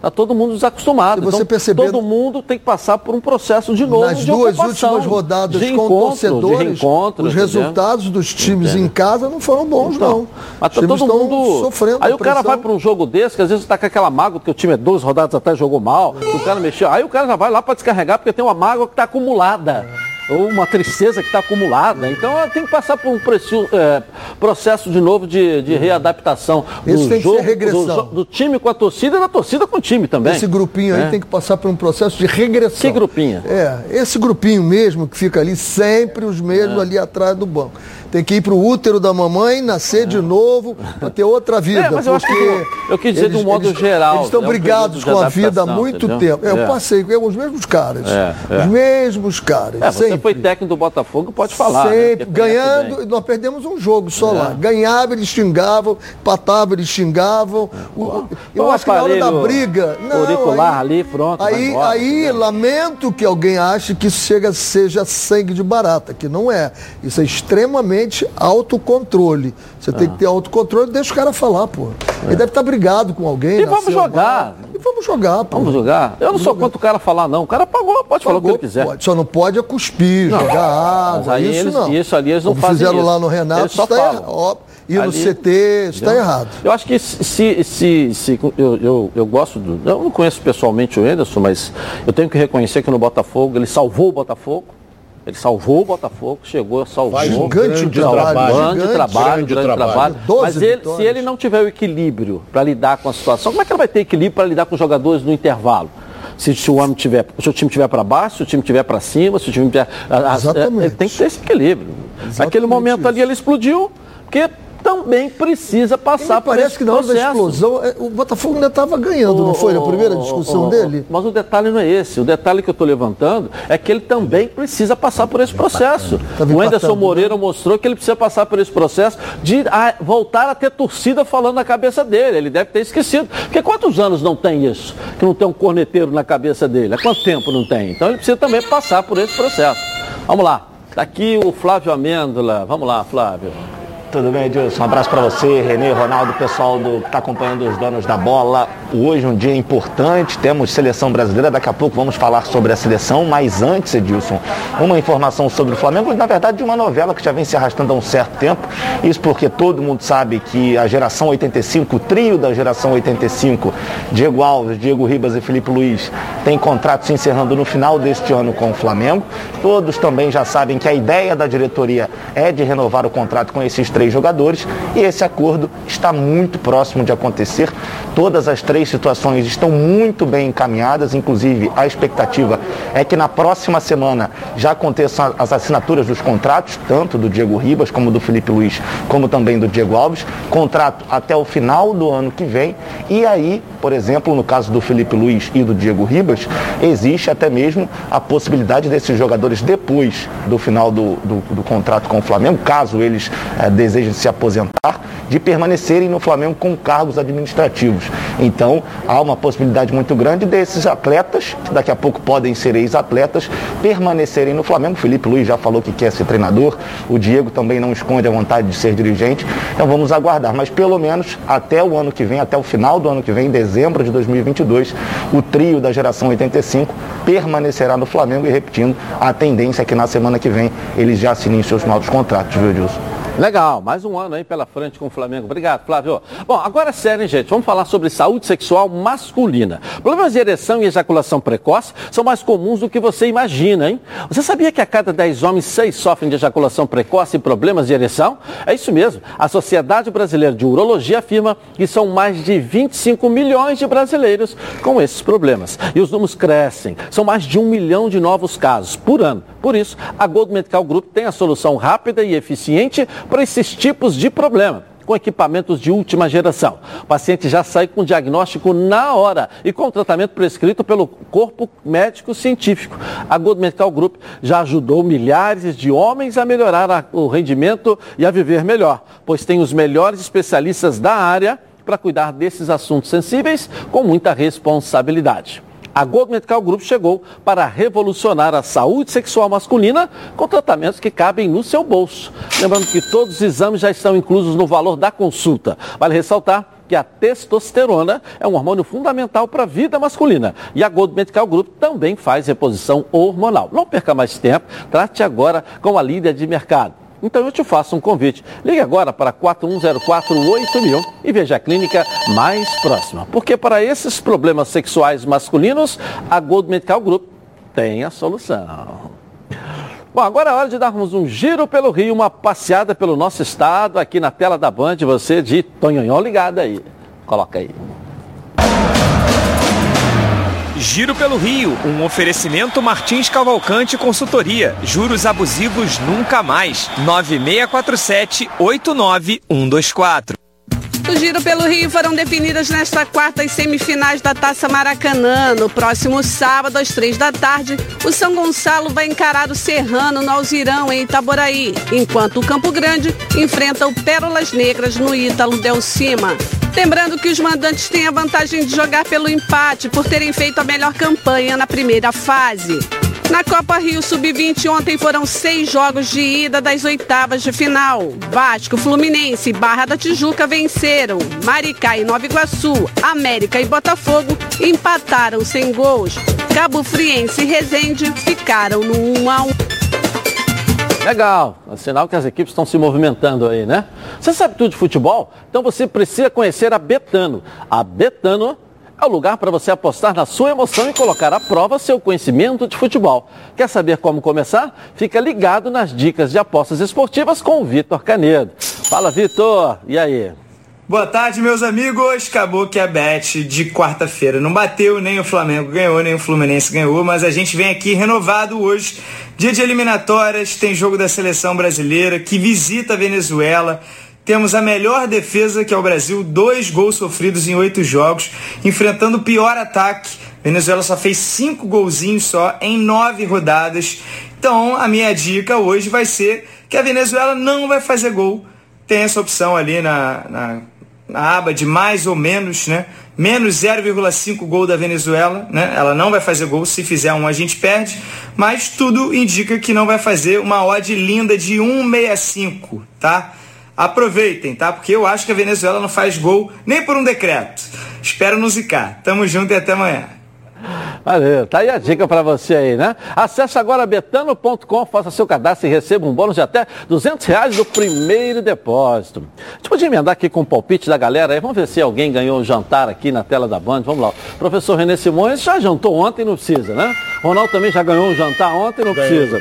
Está todo mundo desacostumado. Você então, perceber- todo mundo tem que passar por um processo de novo Nas de duas últimas rodadas de com torcedores, os entendeu? resultados dos times Entendeu? em casa não foram bons, Então, não. Mas tá todo mundo. sofrendo Aí o cara vai para um jogo desse, que às vezes está com aquela mágoa, porque o time é duas rodadas atrás jogou mal, o cara mexeu. Aí o cara já vai lá para descarregar, porque tem uma mágoa que está acumulada. Ou uma tristeza que está acumulada. Então ela tem que passar por um é, processo de novo de, de readaptação Isso do tem que jogo, ser regressão. Do, do time com a torcida e da torcida com o time também. Esse grupinho aí né? tem que passar por um processo de regressão. Que grupinho? É, esse grupinho mesmo que fica ali, sempre os mesmos É. ali atrás do banco. Tem que ir pro útero da mamãe, nascer de novo, para ter outra *laughs* vida. É, mas eu acho que porque eu quis dizer de um modo eles, geral, Eles estão é brigados com a vida há muito tempo. É, Eu É. passei com os mesmos caras. É, é. Os mesmos caras. É, sempre. Foi técnico do Botafogo, pode falar. né? Sempre, conhece ganhando, nós perdemos um jogo só É. lá. Ganhava, eles xingavam, empatava, eles xingavam. O- eu um acho que na hora da briga. Não, auricular aí- ali, pronto, Aí, embora, aí entendeu? lamento que alguém ache que isso chega, seja sangue de barata, que não é. Isso é extremamente autocontrole. Você tem que ter autocontrole, deixa o cara falar, pô. Ele deve estar brigado com alguém. E vamos jogar. E vamos jogar, pô. Vamos jogar? Eu não sou contra o cara falar, não. O cara pagou, pode falar o que ele quiser. Pode, só não pode é cuspir, jogar Mas água, aí isso eles- não. isso ali eles não Como fazem fizeram isso. lá no Renato, Eles só isso tá falam. Ir no CT, isso está errado. Eu acho que se, se, se eu, eu, eu gosto do. Eu não conheço pessoalmente o Anderson, mas eu tenho que reconhecer que no Botafogo ele salvou o Botafogo. Ele salvou o Botafogo, chegou, salvou. Faz um Gigante grande trabalho, trabalho. Grande gigante, trabalho, grande grande trabalho. trabalho. 12 Mas ele, se ele não tiver o equilíbrio para lidar com a situação, como é que ele vai ter equilíbrio para lidar com os jogadores no intervalo? Se, se o homem tiver, se o time tiver para baixo, se o time tiver para cima, se o time tiver. a- a- Exatamente. Ele tem que ter esse equilíbrio. Naquele momento isso. ali ele explodiu, porque também precisa passar me por parece que na hora da explosão, é, o Botafogo ainda estava ganhando, não foi? Na primeira discussão ô, ô, dele? Mas o detalhe não é esse. O detalhe que eu estou levantando é que ele também precisa passar por esse processo. Tava O Anderson empatando, Moreira mostrou que ele precisa passar por esse processo de ah, voltar a ter torcida falando na cabeça dele. Ele deve ter esquecido. Porque quantos anos não tem isso? Que não tem um corneteiro na cabeça dele? Há quanto tempo não tem? Então ele precisa também passar por esse processo. Vamos lá. Tá aqui o Flávio Amêndola. Vamos lá, Flávio. Tudo bem, Edilson? Um abraço para você, Renê, Ronaldo, pessoal do que está acompanhando os donos da bola. Hoje um dia importante, temos seleção brasileira, daqui a pouco vamos falar sobre a seleção, mas antes, Edilson, uma informação sobre o Flamengo, na verdade de uma novela que já vem se arrastando há um certo tempo. Isso porque todo mundo sabe que a geração 85, o trio da geração 85, Diego Alves, Diego Ribas e Felipe Luiz, tem contrato se encerrando no final deste ano com o Flamengo. Todos também já sabem que a ideia da diretoria é de renovar o contrato com esses três jogadores e esse acordo está muito próximo de acontecer. Todas as três situações estão muito bem encaminhadas, inclusive a expectativa é que na próxima semana já aconteçam as assinaturas dos contratos, tanto do Diego Ribas como do Felipe Luiz, como também do Diego Alves. Contrato até o final do ano que vem. E aí, por exemplo, no caso do Felipe Luiz e do Diego Ribas, existe até mesmo a possibilidade desses jogadores, depois do final do, do, do contrato com o Flamengo, caso eles desejem se aposentar, de permanecerem no Flamengo com cargos administrativos. Então, há uma possibilidade muito grande desses atletas, que daqui a pouco podem ser ex-atletas, permanecerem no Flamengo. Felipe Luiz já falou que quer ser treinador, o Diego também não esconde a vontade de ser dirigente. Então, vamos aguardar. Mas, pelo menos, até o ano que vem, até o final do ano que vem, em dezembro de 2022, o trio da geração 85 permanecerá no Flamengo e, repetindo, a tendência é que na semana que vem eles já assinem seus novos contratos, viu, Edilson? Legal, mais um ano aí pela frente com o Flamengo. Obrigado, Flávio. Bom, agora é sério, hein, gente? Vamos falar sobre saúde sexual masculina. Problemas de ereção e ejaculação precoce são mais comuns do que você imagina, hein? Você sabia que a cada 10 homens, 6 sofrem de ejaculação precoce e problemas de ereção? É isso mesmo. A Sociedade Brasileira de Urologia afirma que são mais de 25 milhões de brasileiros com esses problemas. E os números crescem. São mais de um milhão de novos casos por ano. Por isso, a Gold Medical Group tem a solução rápida e eficiente para esses tipos de problema. com equipamentos de última geração. O paciente já sai com diagnóstico na hora e com tratamento prescrito pelo corpo médico científico. A Gold Medical Group já ajudou milhares de homens a melhorar o rendimento e a viver melhor, pois tem os melhores especialistas da área para cuidar desses assuntos sensíveis com muita responsabilidade. A Gold Medical Group chegou para revolucionar a saúde sexual masculina com tratamentos que cabem no seu bolso. Lembrando que todos os exames já estão inclusos no valor da consulta. Vale ressaltar que a testosterona é um hormônio fundamental para a vida masculina. E a Gold Medical Group também faz reposição hormonal. Não perca mais tempo, trate agora com a líder de mercado. Então eu te faço um convite. Ligue agora para 41048000 e veja a clínica mais próxima. Porque para esses problemas sexuais masculinos, a Gold Medical Group tem a solução. Bom, agora é hora de darmos um giro pelo Rio, uma passeada pelo nosso estado, aqui na tela da Band, você de Tonhonhon ligado aí. Coloca aí. Giro pelo Rio, um oferecimento Martins Cavalcante Consultoria. Juros abusivos nunca mais. 9647-89124. O Giro pelo Rio foram definidas nesta quarta as semifinais da Taça Maracanã. No próximo sábado, às três da tarde, o São Gonçalo vai encarar o Serrano no Alzirão, em Itaboraí, enquanto o Campo Grande enfrenta o Pérolas Negras no Ítalo Del Cima. Lembrando que os mandantes têm a vantagem de jogar pelo empate por terem feito a melhor campanha na primeira fase. Na Copa Rio Sub-20 ontem foram seis jogos de ida das oitavas de final. Vasco, Fluminense e Barra da Tijuca venceram. Maricá e Nova Iguaçu, América e Botafogo empataram sem gols. Cabo Friense e Resende ficaram no 1 a 1. Legal, é sinal que as equipes estão se movimentando aí, né? Você sabe tudo de futebol? Então você precisa conhecer a Betano. A Betano é o lugar para você apostar na sua emoção e colocar à prova seu conhecimento de futebol. Quer saber como começar? Fica ligado nas dicas de apostas esportivas com o Vitor Canedo. Fala, Vitor. E aí? Boa tarde, meus amigos. Acabou que a bet de quarta-feira não bateu, nem o Flamengo ganhou, nem o Fluminense ganhou, mas a gente vem aqui renovado hoje. Dia de eliminatórias, tem jogo da seleção brasileira que visita a Venezuela. Temos a melhor defesa que é o Brasil, dois gols sofridos em oito jogos, enfrentando o pior ataque. Venezuela só fez cinco golzinhos só em nove rodadas. Então a minha dica hoje vai ser que a Venezuela não vai fazer gol. Tem essa opção ali na, na, na aba de mais ou menos, né? Menos 0,5 gol da Venezuela, né? Ela não vai fazer gol, se fizer um a gente perde, mas tudo indica que não vai fazer uma odd linda de 1,65, tá? Aproveitem, tá? Porque eu acho que a Venezuela não faz gol nem por um decreto. Espero não zicar. Tamo junto e até amanhã. Valeu, tá aí a dica para você aí, né? Acesse agora betano.com, faça seu cadastro e receba um bônus de até 200 reais do primeiro depósito. A gente podia emendar aqui com o palpite da galera aí, vamos ver se alguém ganhou um jantar aqui na tela da Band, vamos lá. professor René Simões já jantou ontem, não precisa, né? Ronaldo também já ganhou um jantar ontem, não precisa.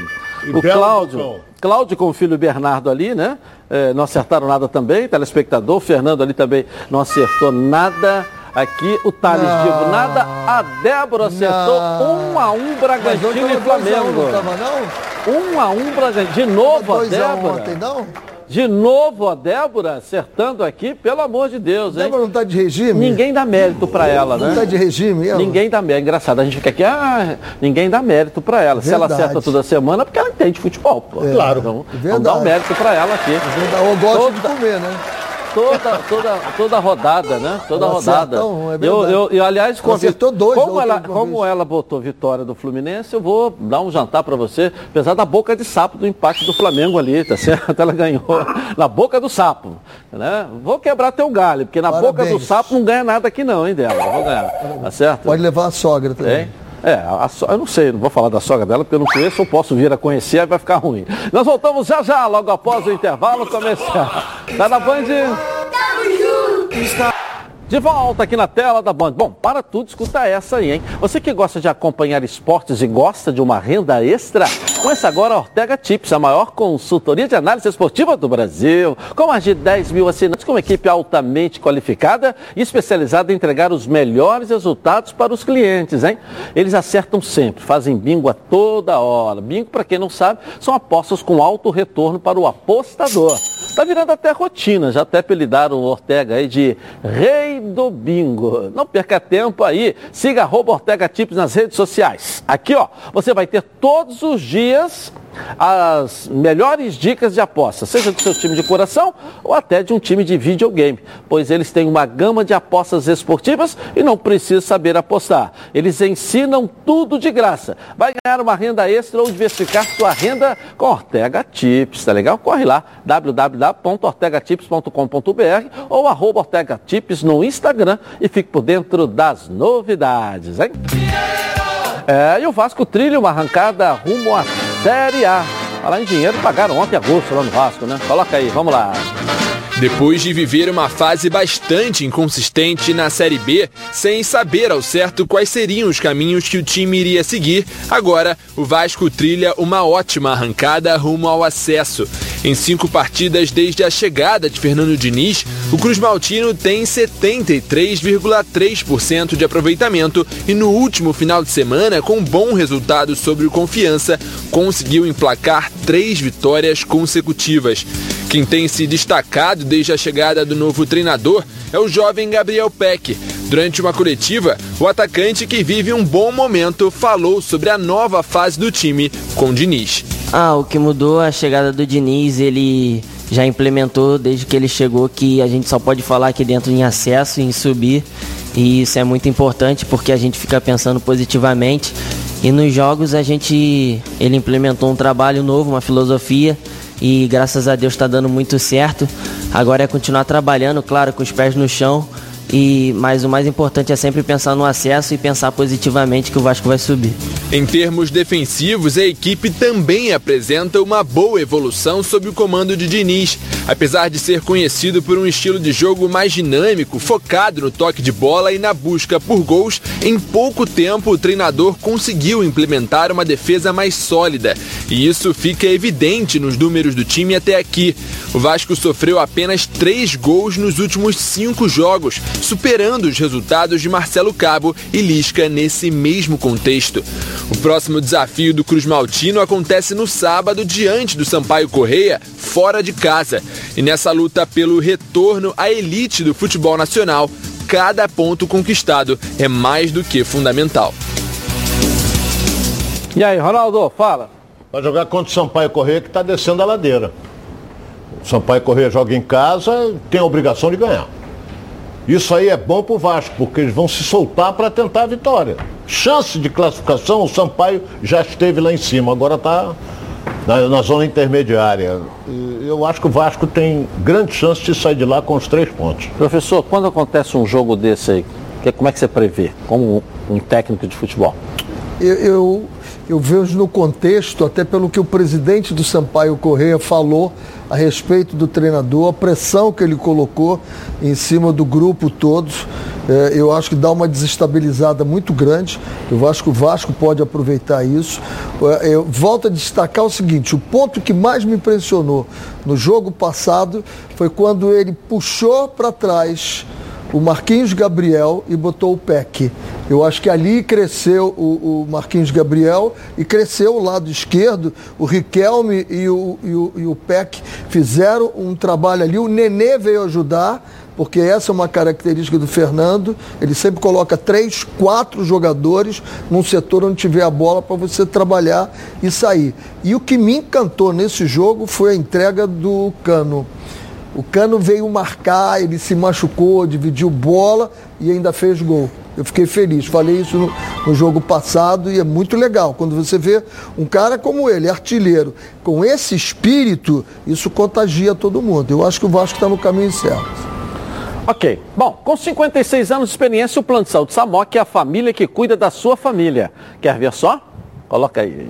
O Cláudio, Cláudio com o filho Bernardo ali, né? É, não acertaram nada também, telespectador, o Fernando ali também não acertou nada. Aqui o Thales não. Divo, nada. A Débora acertou não. um a um Bragantino e Flamengo. Não tava, não? Um a um Bragantino. De novo a Débora. Ontem, não? De novo a Débora acertando aqui, pelo amor de Deus, hein? Débora não está de regime? Ninguém dá mérito para ela, não né? Não está de regime, ela? Ninguém dá mérito. Engraçado, a gente fica aqui, ah, ninguém dá mérito para ela. Verdade. Se ela acerta toda semana, é porque ela entende futebol. É. Claro. Então, vamos dar um mérito para ela aqui. Verdade. Eu gosto toda... de comer, né? Toda, toda, toda rodada, né? Toda rodada. Então, é eu, eu, eu, aliás, com dois como, ela, como ela botou vitória do Fluminense, eu vou dar um jantar para você, apesar da boca de sapo do empate do Flamengo ali, tá certo? *laughs* Ela ganhou na boca do sapo, né? Vou quebrar teu galho, porque na Parabéns. boca do sapo não ganha nada aqui não, hein, dela? Vou ganhar, tá certo? Pode levar a sogra também. É, a so... eu não sei, não vou falar da sogra dela, porque eu não conheço, eu posso vir a conhecer, aí vai ficar ruim. Nós voltamos já já, logo após o intervalo comercial. Tá na Band? De volta aqui na tela da Band. Bom, para tudo, escuta essa aí, hein? Você que gosta de acompanhar esportes e gosta de uma renda extra, conheça agora a Ortega Tips, a maior consultoria de análise esportiva do Brasil. Com mais de 10 mil assinantes, com uma equipe altamente qualificada e especializada em entregar os melhores resultados para os clientes, hein? Eles acertam sempre, fazem bingo a toda hora. Bingo, para quem não sabe, são apostas com alto retorno para o apostador. Tá virando até rotina, já até apelidaram o Ortega aí de Rei do Bingo. Não perca tempo aí, siga Ortega Tips nas redes sociais. Aqui, ó, você vai ter todos os dias as melhores dicas de aposta, seja do seu time de coração ou até de um time de videogame, pois eles têm uma gama de apostas esportivas e não precisa saber apostar. Eles ensinam tudo de graça. Vai ganhar uma renda extra ou diversificar sua renda com Ortega Tips, tá legal? Corre lá, www.ortegatips.com.br ou arroba Ortega Tips no Instagram e fique por dentro das novidades, hein? É, e o Vasco trilha uma arrancada rumo à Série A. Falar em dinheiro, pagaram ontem agosto lá no Vasco, né? Coloca aí, vamos lá. Depois de viver uma fase bastante inconsistente na Série B, sem saber ao certo quais seriam os caminhos que o time iria seguir, agora o Vasco trilha uma ótima arrancada rumo ao acesso. Em cinco partidas desde a chegada de Fernando Diniz, o Cruz Maltino tem 73,3% de aproveitamento e no último final de semana, com bom resultado sobre o Confiança, conseguiu emplacar três vitórias consecutivas. Quem tem se destacado desde a chegada do novo treinador é o jovem Gabriel Peck. Durante uma coletiva, o atacante que vive um bom momento falou sobre a nova fase do time com Diniz. Ah, o que mudou a chegada do Diniz, ele já implementou desde que ele chegou que a gente só pode falar aqui dentro em acesso, em subir. E isso é muito importante porque a gente fica pensando positivamente. E nos jogos a gente ele implementou um trabalho novo, uma filosofia e graças a Deus está dando muito certo. Agora é continuar trabalhando, claro, com os pés no chão. E mas o mais importante é sempre pensar no acesso e pensar positivamente que o Vasco vai subir. Em termos defensivos, a equipe também apresenta uma boa evolução sob o comando de Diniz. Apesar de ser conhecido por um estilo de jogo mais dinâmico, focado no toque de bola e na busca por gols, em pouco tempo o treinador conseguiu implementar uma defesa mais sólida. E isso fica evidente nos números do time até aqui. O Vasco sofreu apenas três gols nos últimos cinco jogos, superando os resultados de Marcelo Cabo e Lisca nesse mesmo contexto. O próximo desafio do Cruz Maltino acontece no sábado diante do Sampaio Correia, fora de casa. E nessa luta pelo retorno à elite do futebol nacional, cada ponto conquistado é mais do que fundamental. E aí, Ronaldo, fala. Vai jogar contra o Sampaio Correia que está descendo a ladeira. O Sampaio Correia joga em casa, tem a obrigação de ganhar. Isso aí é bom para o Vasco, porque eles vão se soltar para tentar a vitória. Chance de classificação, o Sampaio já esteve lá em cima, agora está na, na, zona intermediária. Eu acho que o Vasco tem grande chance de sair de lá com os três pontos. Professor, quando acontece um jogo desse aí, como é que você prevê, como um técnico de futebol? Eu, eu, eu vejo no contexto, até pelo que o presidente do Sampaio Correia falou a respeito do treinador, a pressão que ele colocou em cima do grupo todos. É, eu acho que dá uma desestabilizada muito grande. Eu acho que o Vasco pode aproveitar isso. É, eu volto a destacar o seguinte: o ponto que mais me impressionou no jogo passado foi quando ele puxou para trás o Marquinhos Gabriel e botou o Peck. Eu acho que ali cresceu o, o, Marquinhos Gabriel e cresceu o lado esquerdo. O Riquelme e o, e o, e o Peck fizeram um trabalho ali. O Nenê veio ajudar, porque essa é uma característica do Fernando. Ele sempre coloca três, quatro jogadores num setor onde tiver a bola para você trabalhar e sair. E o que me encantou nesse jogo foi a entrega do Cano. O Cano veio marcar, ele se machucou, dividiu bola e ainda fez gol. Eu fiquei feliz. Falei isso no, no, jogo passado e é muito legal. Quando você vê um cara como ele, artilheiro, com esse espírito, isso contagia todo mundo. Eu acho que o Vasco está no caminho certo. Ok. Bom, com 56 anos de experiência, o Plano de Saúde Samok é a família que cuida da sua família. Quer ver só? Coloca aí.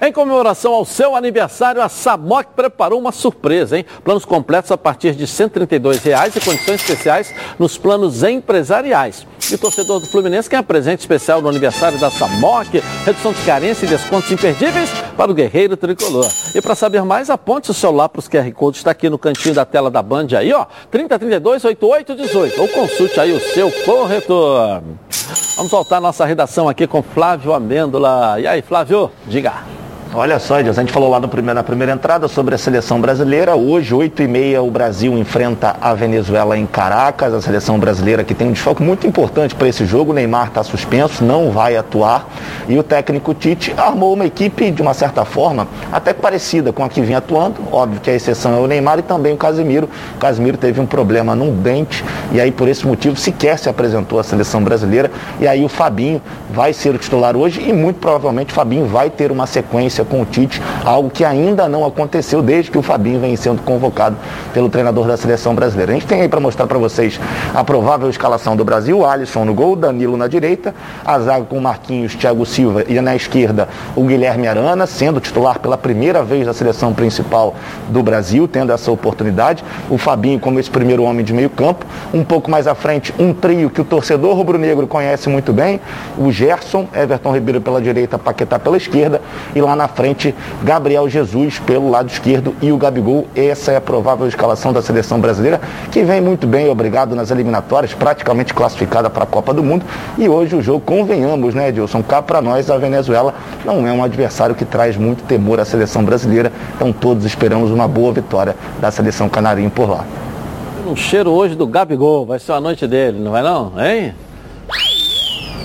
Em comemoração ao seu aniversário, a Samok preparou uma surpresa, hein? Planos completos a partir de 132 reais e condições especiais nos planos empresariais. E o torcedor do Fluminense ganha presente especial no aniversário da Samok, redução de carência e descontos imperdíveis para o guerreiro tricolor. E para saber mais, aponte o celular para os QR Codes, está aqui no cantinho da tela da Band aí, ó, 3032 8818 ou consulte aí o seu corretor. Vamos voltar a nossa redação aqui com Flávio Amêndola. E aí, Flávio, diga. Olha só, a gente falou lá primeiro, na primeira entrada sobre a seleção brasileira. Hoje, 8 e meia, o Brasil enfrenta a Venezuela em Caracas. A seleção brasileira que tem um desfoque muito importante para esse jogo. O Neymar está suspenso, não vai atuar. E o técnico Tite armou uma equipe, de uma certa forma, até parecida com a que vinha atuando. Óbvio que a exceção é o Neymar e também o Casemiro. O Casemiro teve um problema num dente e aí, por esse motivo, sequer se apresentou à seleção brasileira. E aí o Fabinho vai ser o titular hoje e muito provavelmente o Fabinho vai ter uma sequência com o Tite, algo que ainda não aconteceu desde que o Fabinho vem sendo convocado pelo treinador da seleção brasileira. A gente tem aí para mostrar para vocês a provável escalação do Brasil, Alisson no gol, Danilo na direita, a zaga com Marquinhos, Thiago Silva e na esquerda o Guilherme Arana, sendo titular pela primeira vez da seleção principal do Brasil, tendo essa oportunidade, o Fabinho como esse primeiro homem de meio campo, um pouco mais à frente um trio que o torcedor rubro-negro conhece muito bem, o Gerson, Everton Ribeiro pela direita, Paquetá pela esquerda. E lá na frente Gabriel Jesus pelo lado esquerdo e o Gabigol. Essa é a provável escalação da seleção brasileira, que vem muito bem, obrigado, nas eliminatórias, praticamente classificada para a Copa do Mundo. E hoje o jogo, convenhamos, né, Edilson? Cá para nós, a Venezuela não é um adversário que traz muito temor à seleção brasileira. Então todos esperamos uma boa vitória da seleção canarinho por lá. Um cheiro hoje do Gabigol, vai ser a noite dele, não vai não? Hein?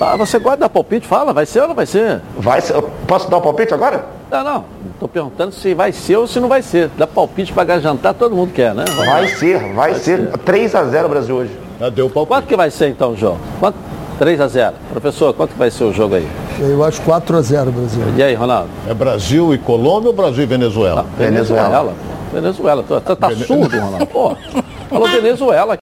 Ah, você gosta de dar palpite? Fala, vai ser ou não vai ser? Vai ser. Posso dar o um palpite agora? Não, não. Estou perguntando se vai ser ou se não vai ser. Dá palpite para jantar, todo mundo quer, né? Vai, vai ser, vai, vai ser. ser. 3 a 0 Brasil hoje. Já deu palpite. Quanto que vai ser então, João? Quanto? 3 a 0 Professor, quanto que vai ser o jogo aí? Eu acho 4 a 0 Brasil. E aí, Ronaldo? É Brasil e Colômbia ou Brasil e Venezuela? Não, Venezuela. Venezuela. Venezuela. Tá, tá surdo, Ronaldo. Pô, falou *laughs* Venezuela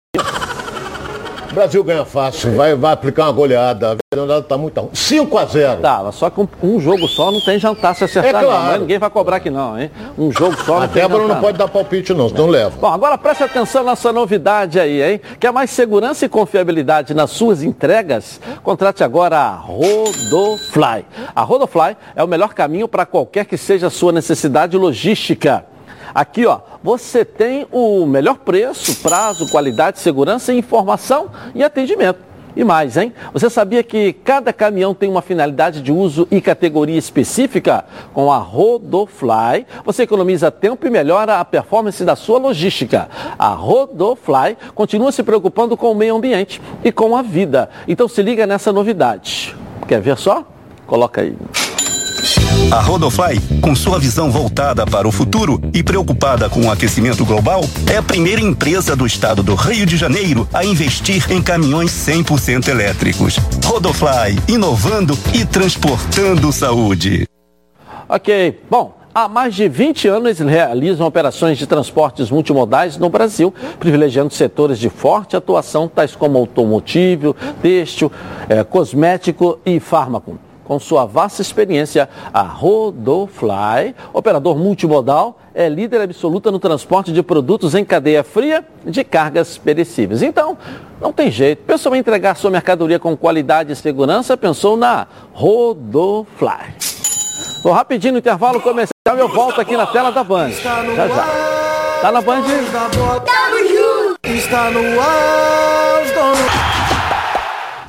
Brasil ganha fácil, vai, vai aplicar uma goleada. A Venezuela está muito ruim. 5 a 0 Tá, só que um, jogo só não tem jantar se acertar, é claro. não. Mas ninguém vai cobrar aqui não, hein? Um jogo só não a tem Débora jantar, não pode dar palpite não, não leva. Bom, agora preste atenção nessa novidade aí, hein? Quer mais segurança e confiabilidade nas suas entregas? Contrate agora a Rodofly. A Rodofly é o melhor caminho para qualquer que seja a sua necessidade logística. Aqui, ó, você tem o melhor preço, prazo, qualidade, segurança, informação e atendimento. E mais, hein? Você sabia que cada caminhão tem uma finalidade de uso e categoria específica? Com a Rodofly, você economiza tempo e melhora a performance da sua logística. A Rodofly continua se preocupando com o meio ambiente e com a vida. Então se liga nessa novidade. Quer ver só? Coloca aí. A Rodofly, com sua visão voltada para o futuro e preocupada com o aquecimento global, é a primeira empresa do estado do Rio de Janeiro a investir em caminhões 100% elétricos. Rodofly, inovando e transportando saúde. Ok, bom, Há mais de 20 anos eles realizam operações de transportes multimodais no Brasil, privilegiando setores de forte atuação, tais como automotivo, têxtil, eh, cosmético e fármaco com sua vasta experiência, a Rodofly, operador multimodal, é líder absoluta no transporte de produtos em cadeia fria de cargas perecíveis. Então, não tem jeito. Pensou em entregar sua mercadoria com qualidade e segurança? Pensou na Rodofly. Vou rapidinho no intervalo comercial eu volto aqui na tela da Band. Já já. Tá na Band? Tamo junto! Está no ar,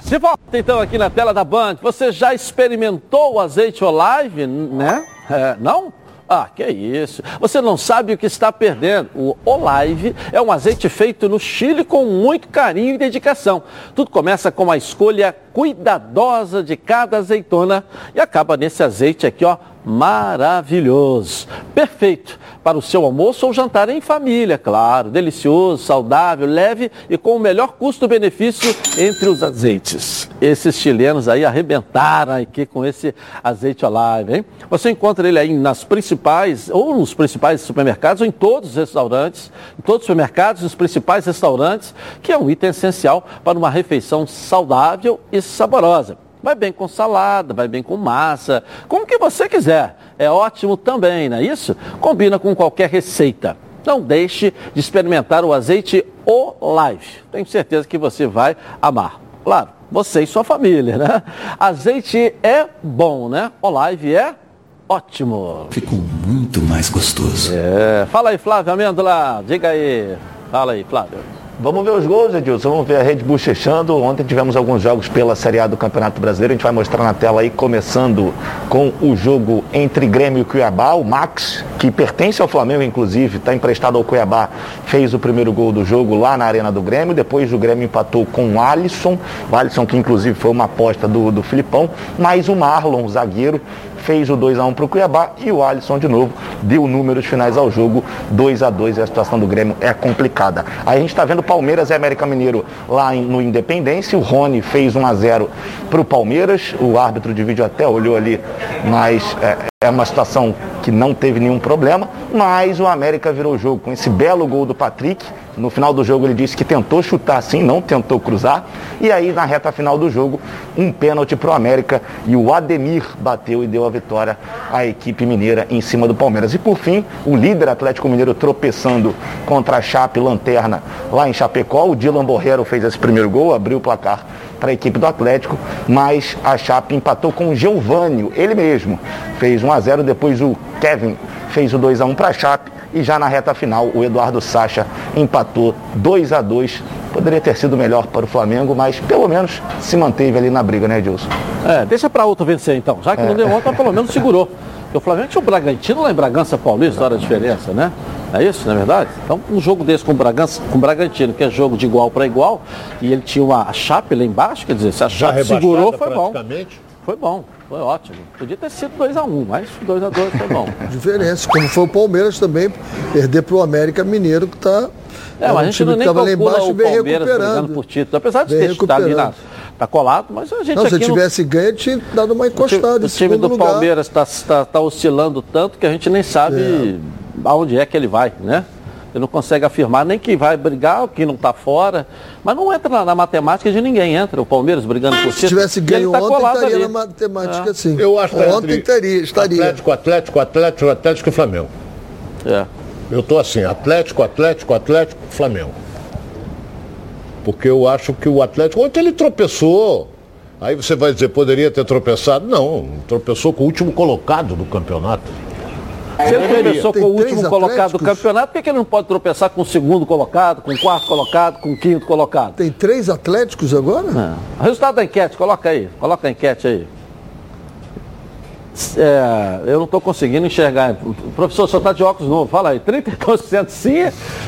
de volta então aqui na tela da Band. Você já experimentou o azeite Olive, né? É, não? Ah, que isso. Você não sabe o que está perdendo. O Olive é um azeite feito no Chile com muito carinho e dedicação. Tudo começa com a escolha cuidadosa de cada azeitona e acaba nesse azeite aqui, ó, maravilhoso. Perfeito para o seu almoço ou jantar em família, claro. Delicioso, saudável, leve e com o melhor custo-benefício entre os azeites. Esses chilenos aí arrebentaram aqui com esse azeite Olive, hein? Você encontra ele aí nas principais, ou nos principais supermercados, ou em todos os restaurantes, em todos os supermercados, nos principais restaurantes, que é um item essencial para uma refeição saudável e saborosa. Vai bem com salada, vai bem com massa, como que você quiser. É ótimo também, não é isso? Combina com qualquer receita. Não deixe de experimentar o azeite Olive. Tenho certeza que você vai amar. Claro, você e sua família, né? Azeite é bom, né? Olive é ótimo. Ficou muito mais gostoso. É. Fala aí, Flávio Amêndola. Diga aí. Fala aí, Flávio. Vamos ver os gols, Edilson. Vamos ver a Red Bull chechando. Ontem tivemos alguns jogos pela Série A do Campeonato Brasileiro. A gente vai mostrar na tela aí, começando com o jogo entre Grêmio e Cuiabá. O Max, que pertence ao Flamengo, inclusive, está emprestado ao Cuiabá, fez o primeiro gol do jogo lá na Arena do Grêmio. Depois o Grêmio empatou com o Alisson. O Alisson, que inclusive foi uma aposta do, do Filipão. Mas o Marlon, o zagueiro, fez o 2x1 para o Cuiabá e o Alisson de novo deu números finais ao jogo 2 a 2 e a situação do Grêmio é complicada. Aí a gente está vendo Palmeiras e América Mineiro lá no Independência, o Rony fez 1 a 0 para o Palmeiras, o árbitro de vídeo até olhou ali, mas é, é uma situação que não teve nenhum problema, mas o América virou o jogo com esse belo gol do Patrick. No final do jogo ele disse que tentou chutar sim, não tentou cruzar. E aí na reta final do jogo, um pênalti para o América e o Ademir bateu e deu a vitória à equipe mineira em cima do Palmeiras. E por fim, o líder Atlético Mineiro tropeçando contra a Chape Lanterna lá em Chapecó. O Dylan Borrero fez esse primeiro gol, abriu o placar para a equipe do Atlético, mas a Chape empatou com o Geovânio, ele mesmo. Fez 1 a 0 depois o Kevin fez o 2 a 1 para a Chape e já na reta final o Eduardo Sacha empatou 2 a 2 Poderia ter sido melhor para o Flamengo, mas pelo menos se manteve ali na briga, né, Edilson? É, deixa para outro vencer então. Já que é. não deu ontem, pelo menos segurou. Porque o Flamengo tinha o Bragantino lá em Bragança Paulista, olha a diferença, né? É isso, não é verdade? Então, um jogo desse com o Bragança, com o Bragantino, que é jogo de igual para igual, e ele tinha uma Chape lá embaixo, quer dizer, se a Chape segurou, foi bom. Foi bom, foi ótimo. Podia ter sido 2x1, um, mas 2x2 foi bom. *laughs* Diferença, como foi o Palmeiras também, perder para o América Mineiro, que está é, mas a gente não nem calcula lá embaixo, o Palmeiras brigando por título. Apesar de ter estado ali na, tá colado, mas a gente não, se tivesse não... ganho, tinha dado uma encostada. O time do lugar. Palmeiras está tá, tá oscilando tanto que a gente nem sabe é. Aonde é que ele vai, né? Ele não consegue afirmar nem que vai brigar, que não está fora. Mas não entra na, na, matemática de ninguém. Entra o Palmeiras brigando por título. Se tivesse ganho tá ontem, estaria ali. na matemática, é. sim. Eu acho que ontem teria, estaria. Atlético, Atlético, Atlético, Atlético e Flamengo. É. Eu estou assim, Atlético, Atlético, Atlético, Flamengo. Porque eu acho que o Atlético, ontem ele tropeçou. Aí você vai dizer, poderia ter tropeçado? Não, tropeçou com o último colocado do campeonato. Se ele tropeçou com o último colocado do campeonato, por que ele não pode tropeçar com o segundo colocado, com o quarto colocado, com o quinto colocado? Tem três Atléticos agora? É. Resultado da enquete, coloca aí, coloca a enquete aí. É, eu não estou conseguindo enxergar. Professor, o senhor está de óculos novo, fala aí. 32% sim,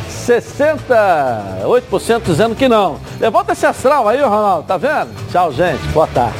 68% dizendo que não. Levanta esse astral aí, Ronaldo, tá vendo? Tchau, gente. Boa tarde.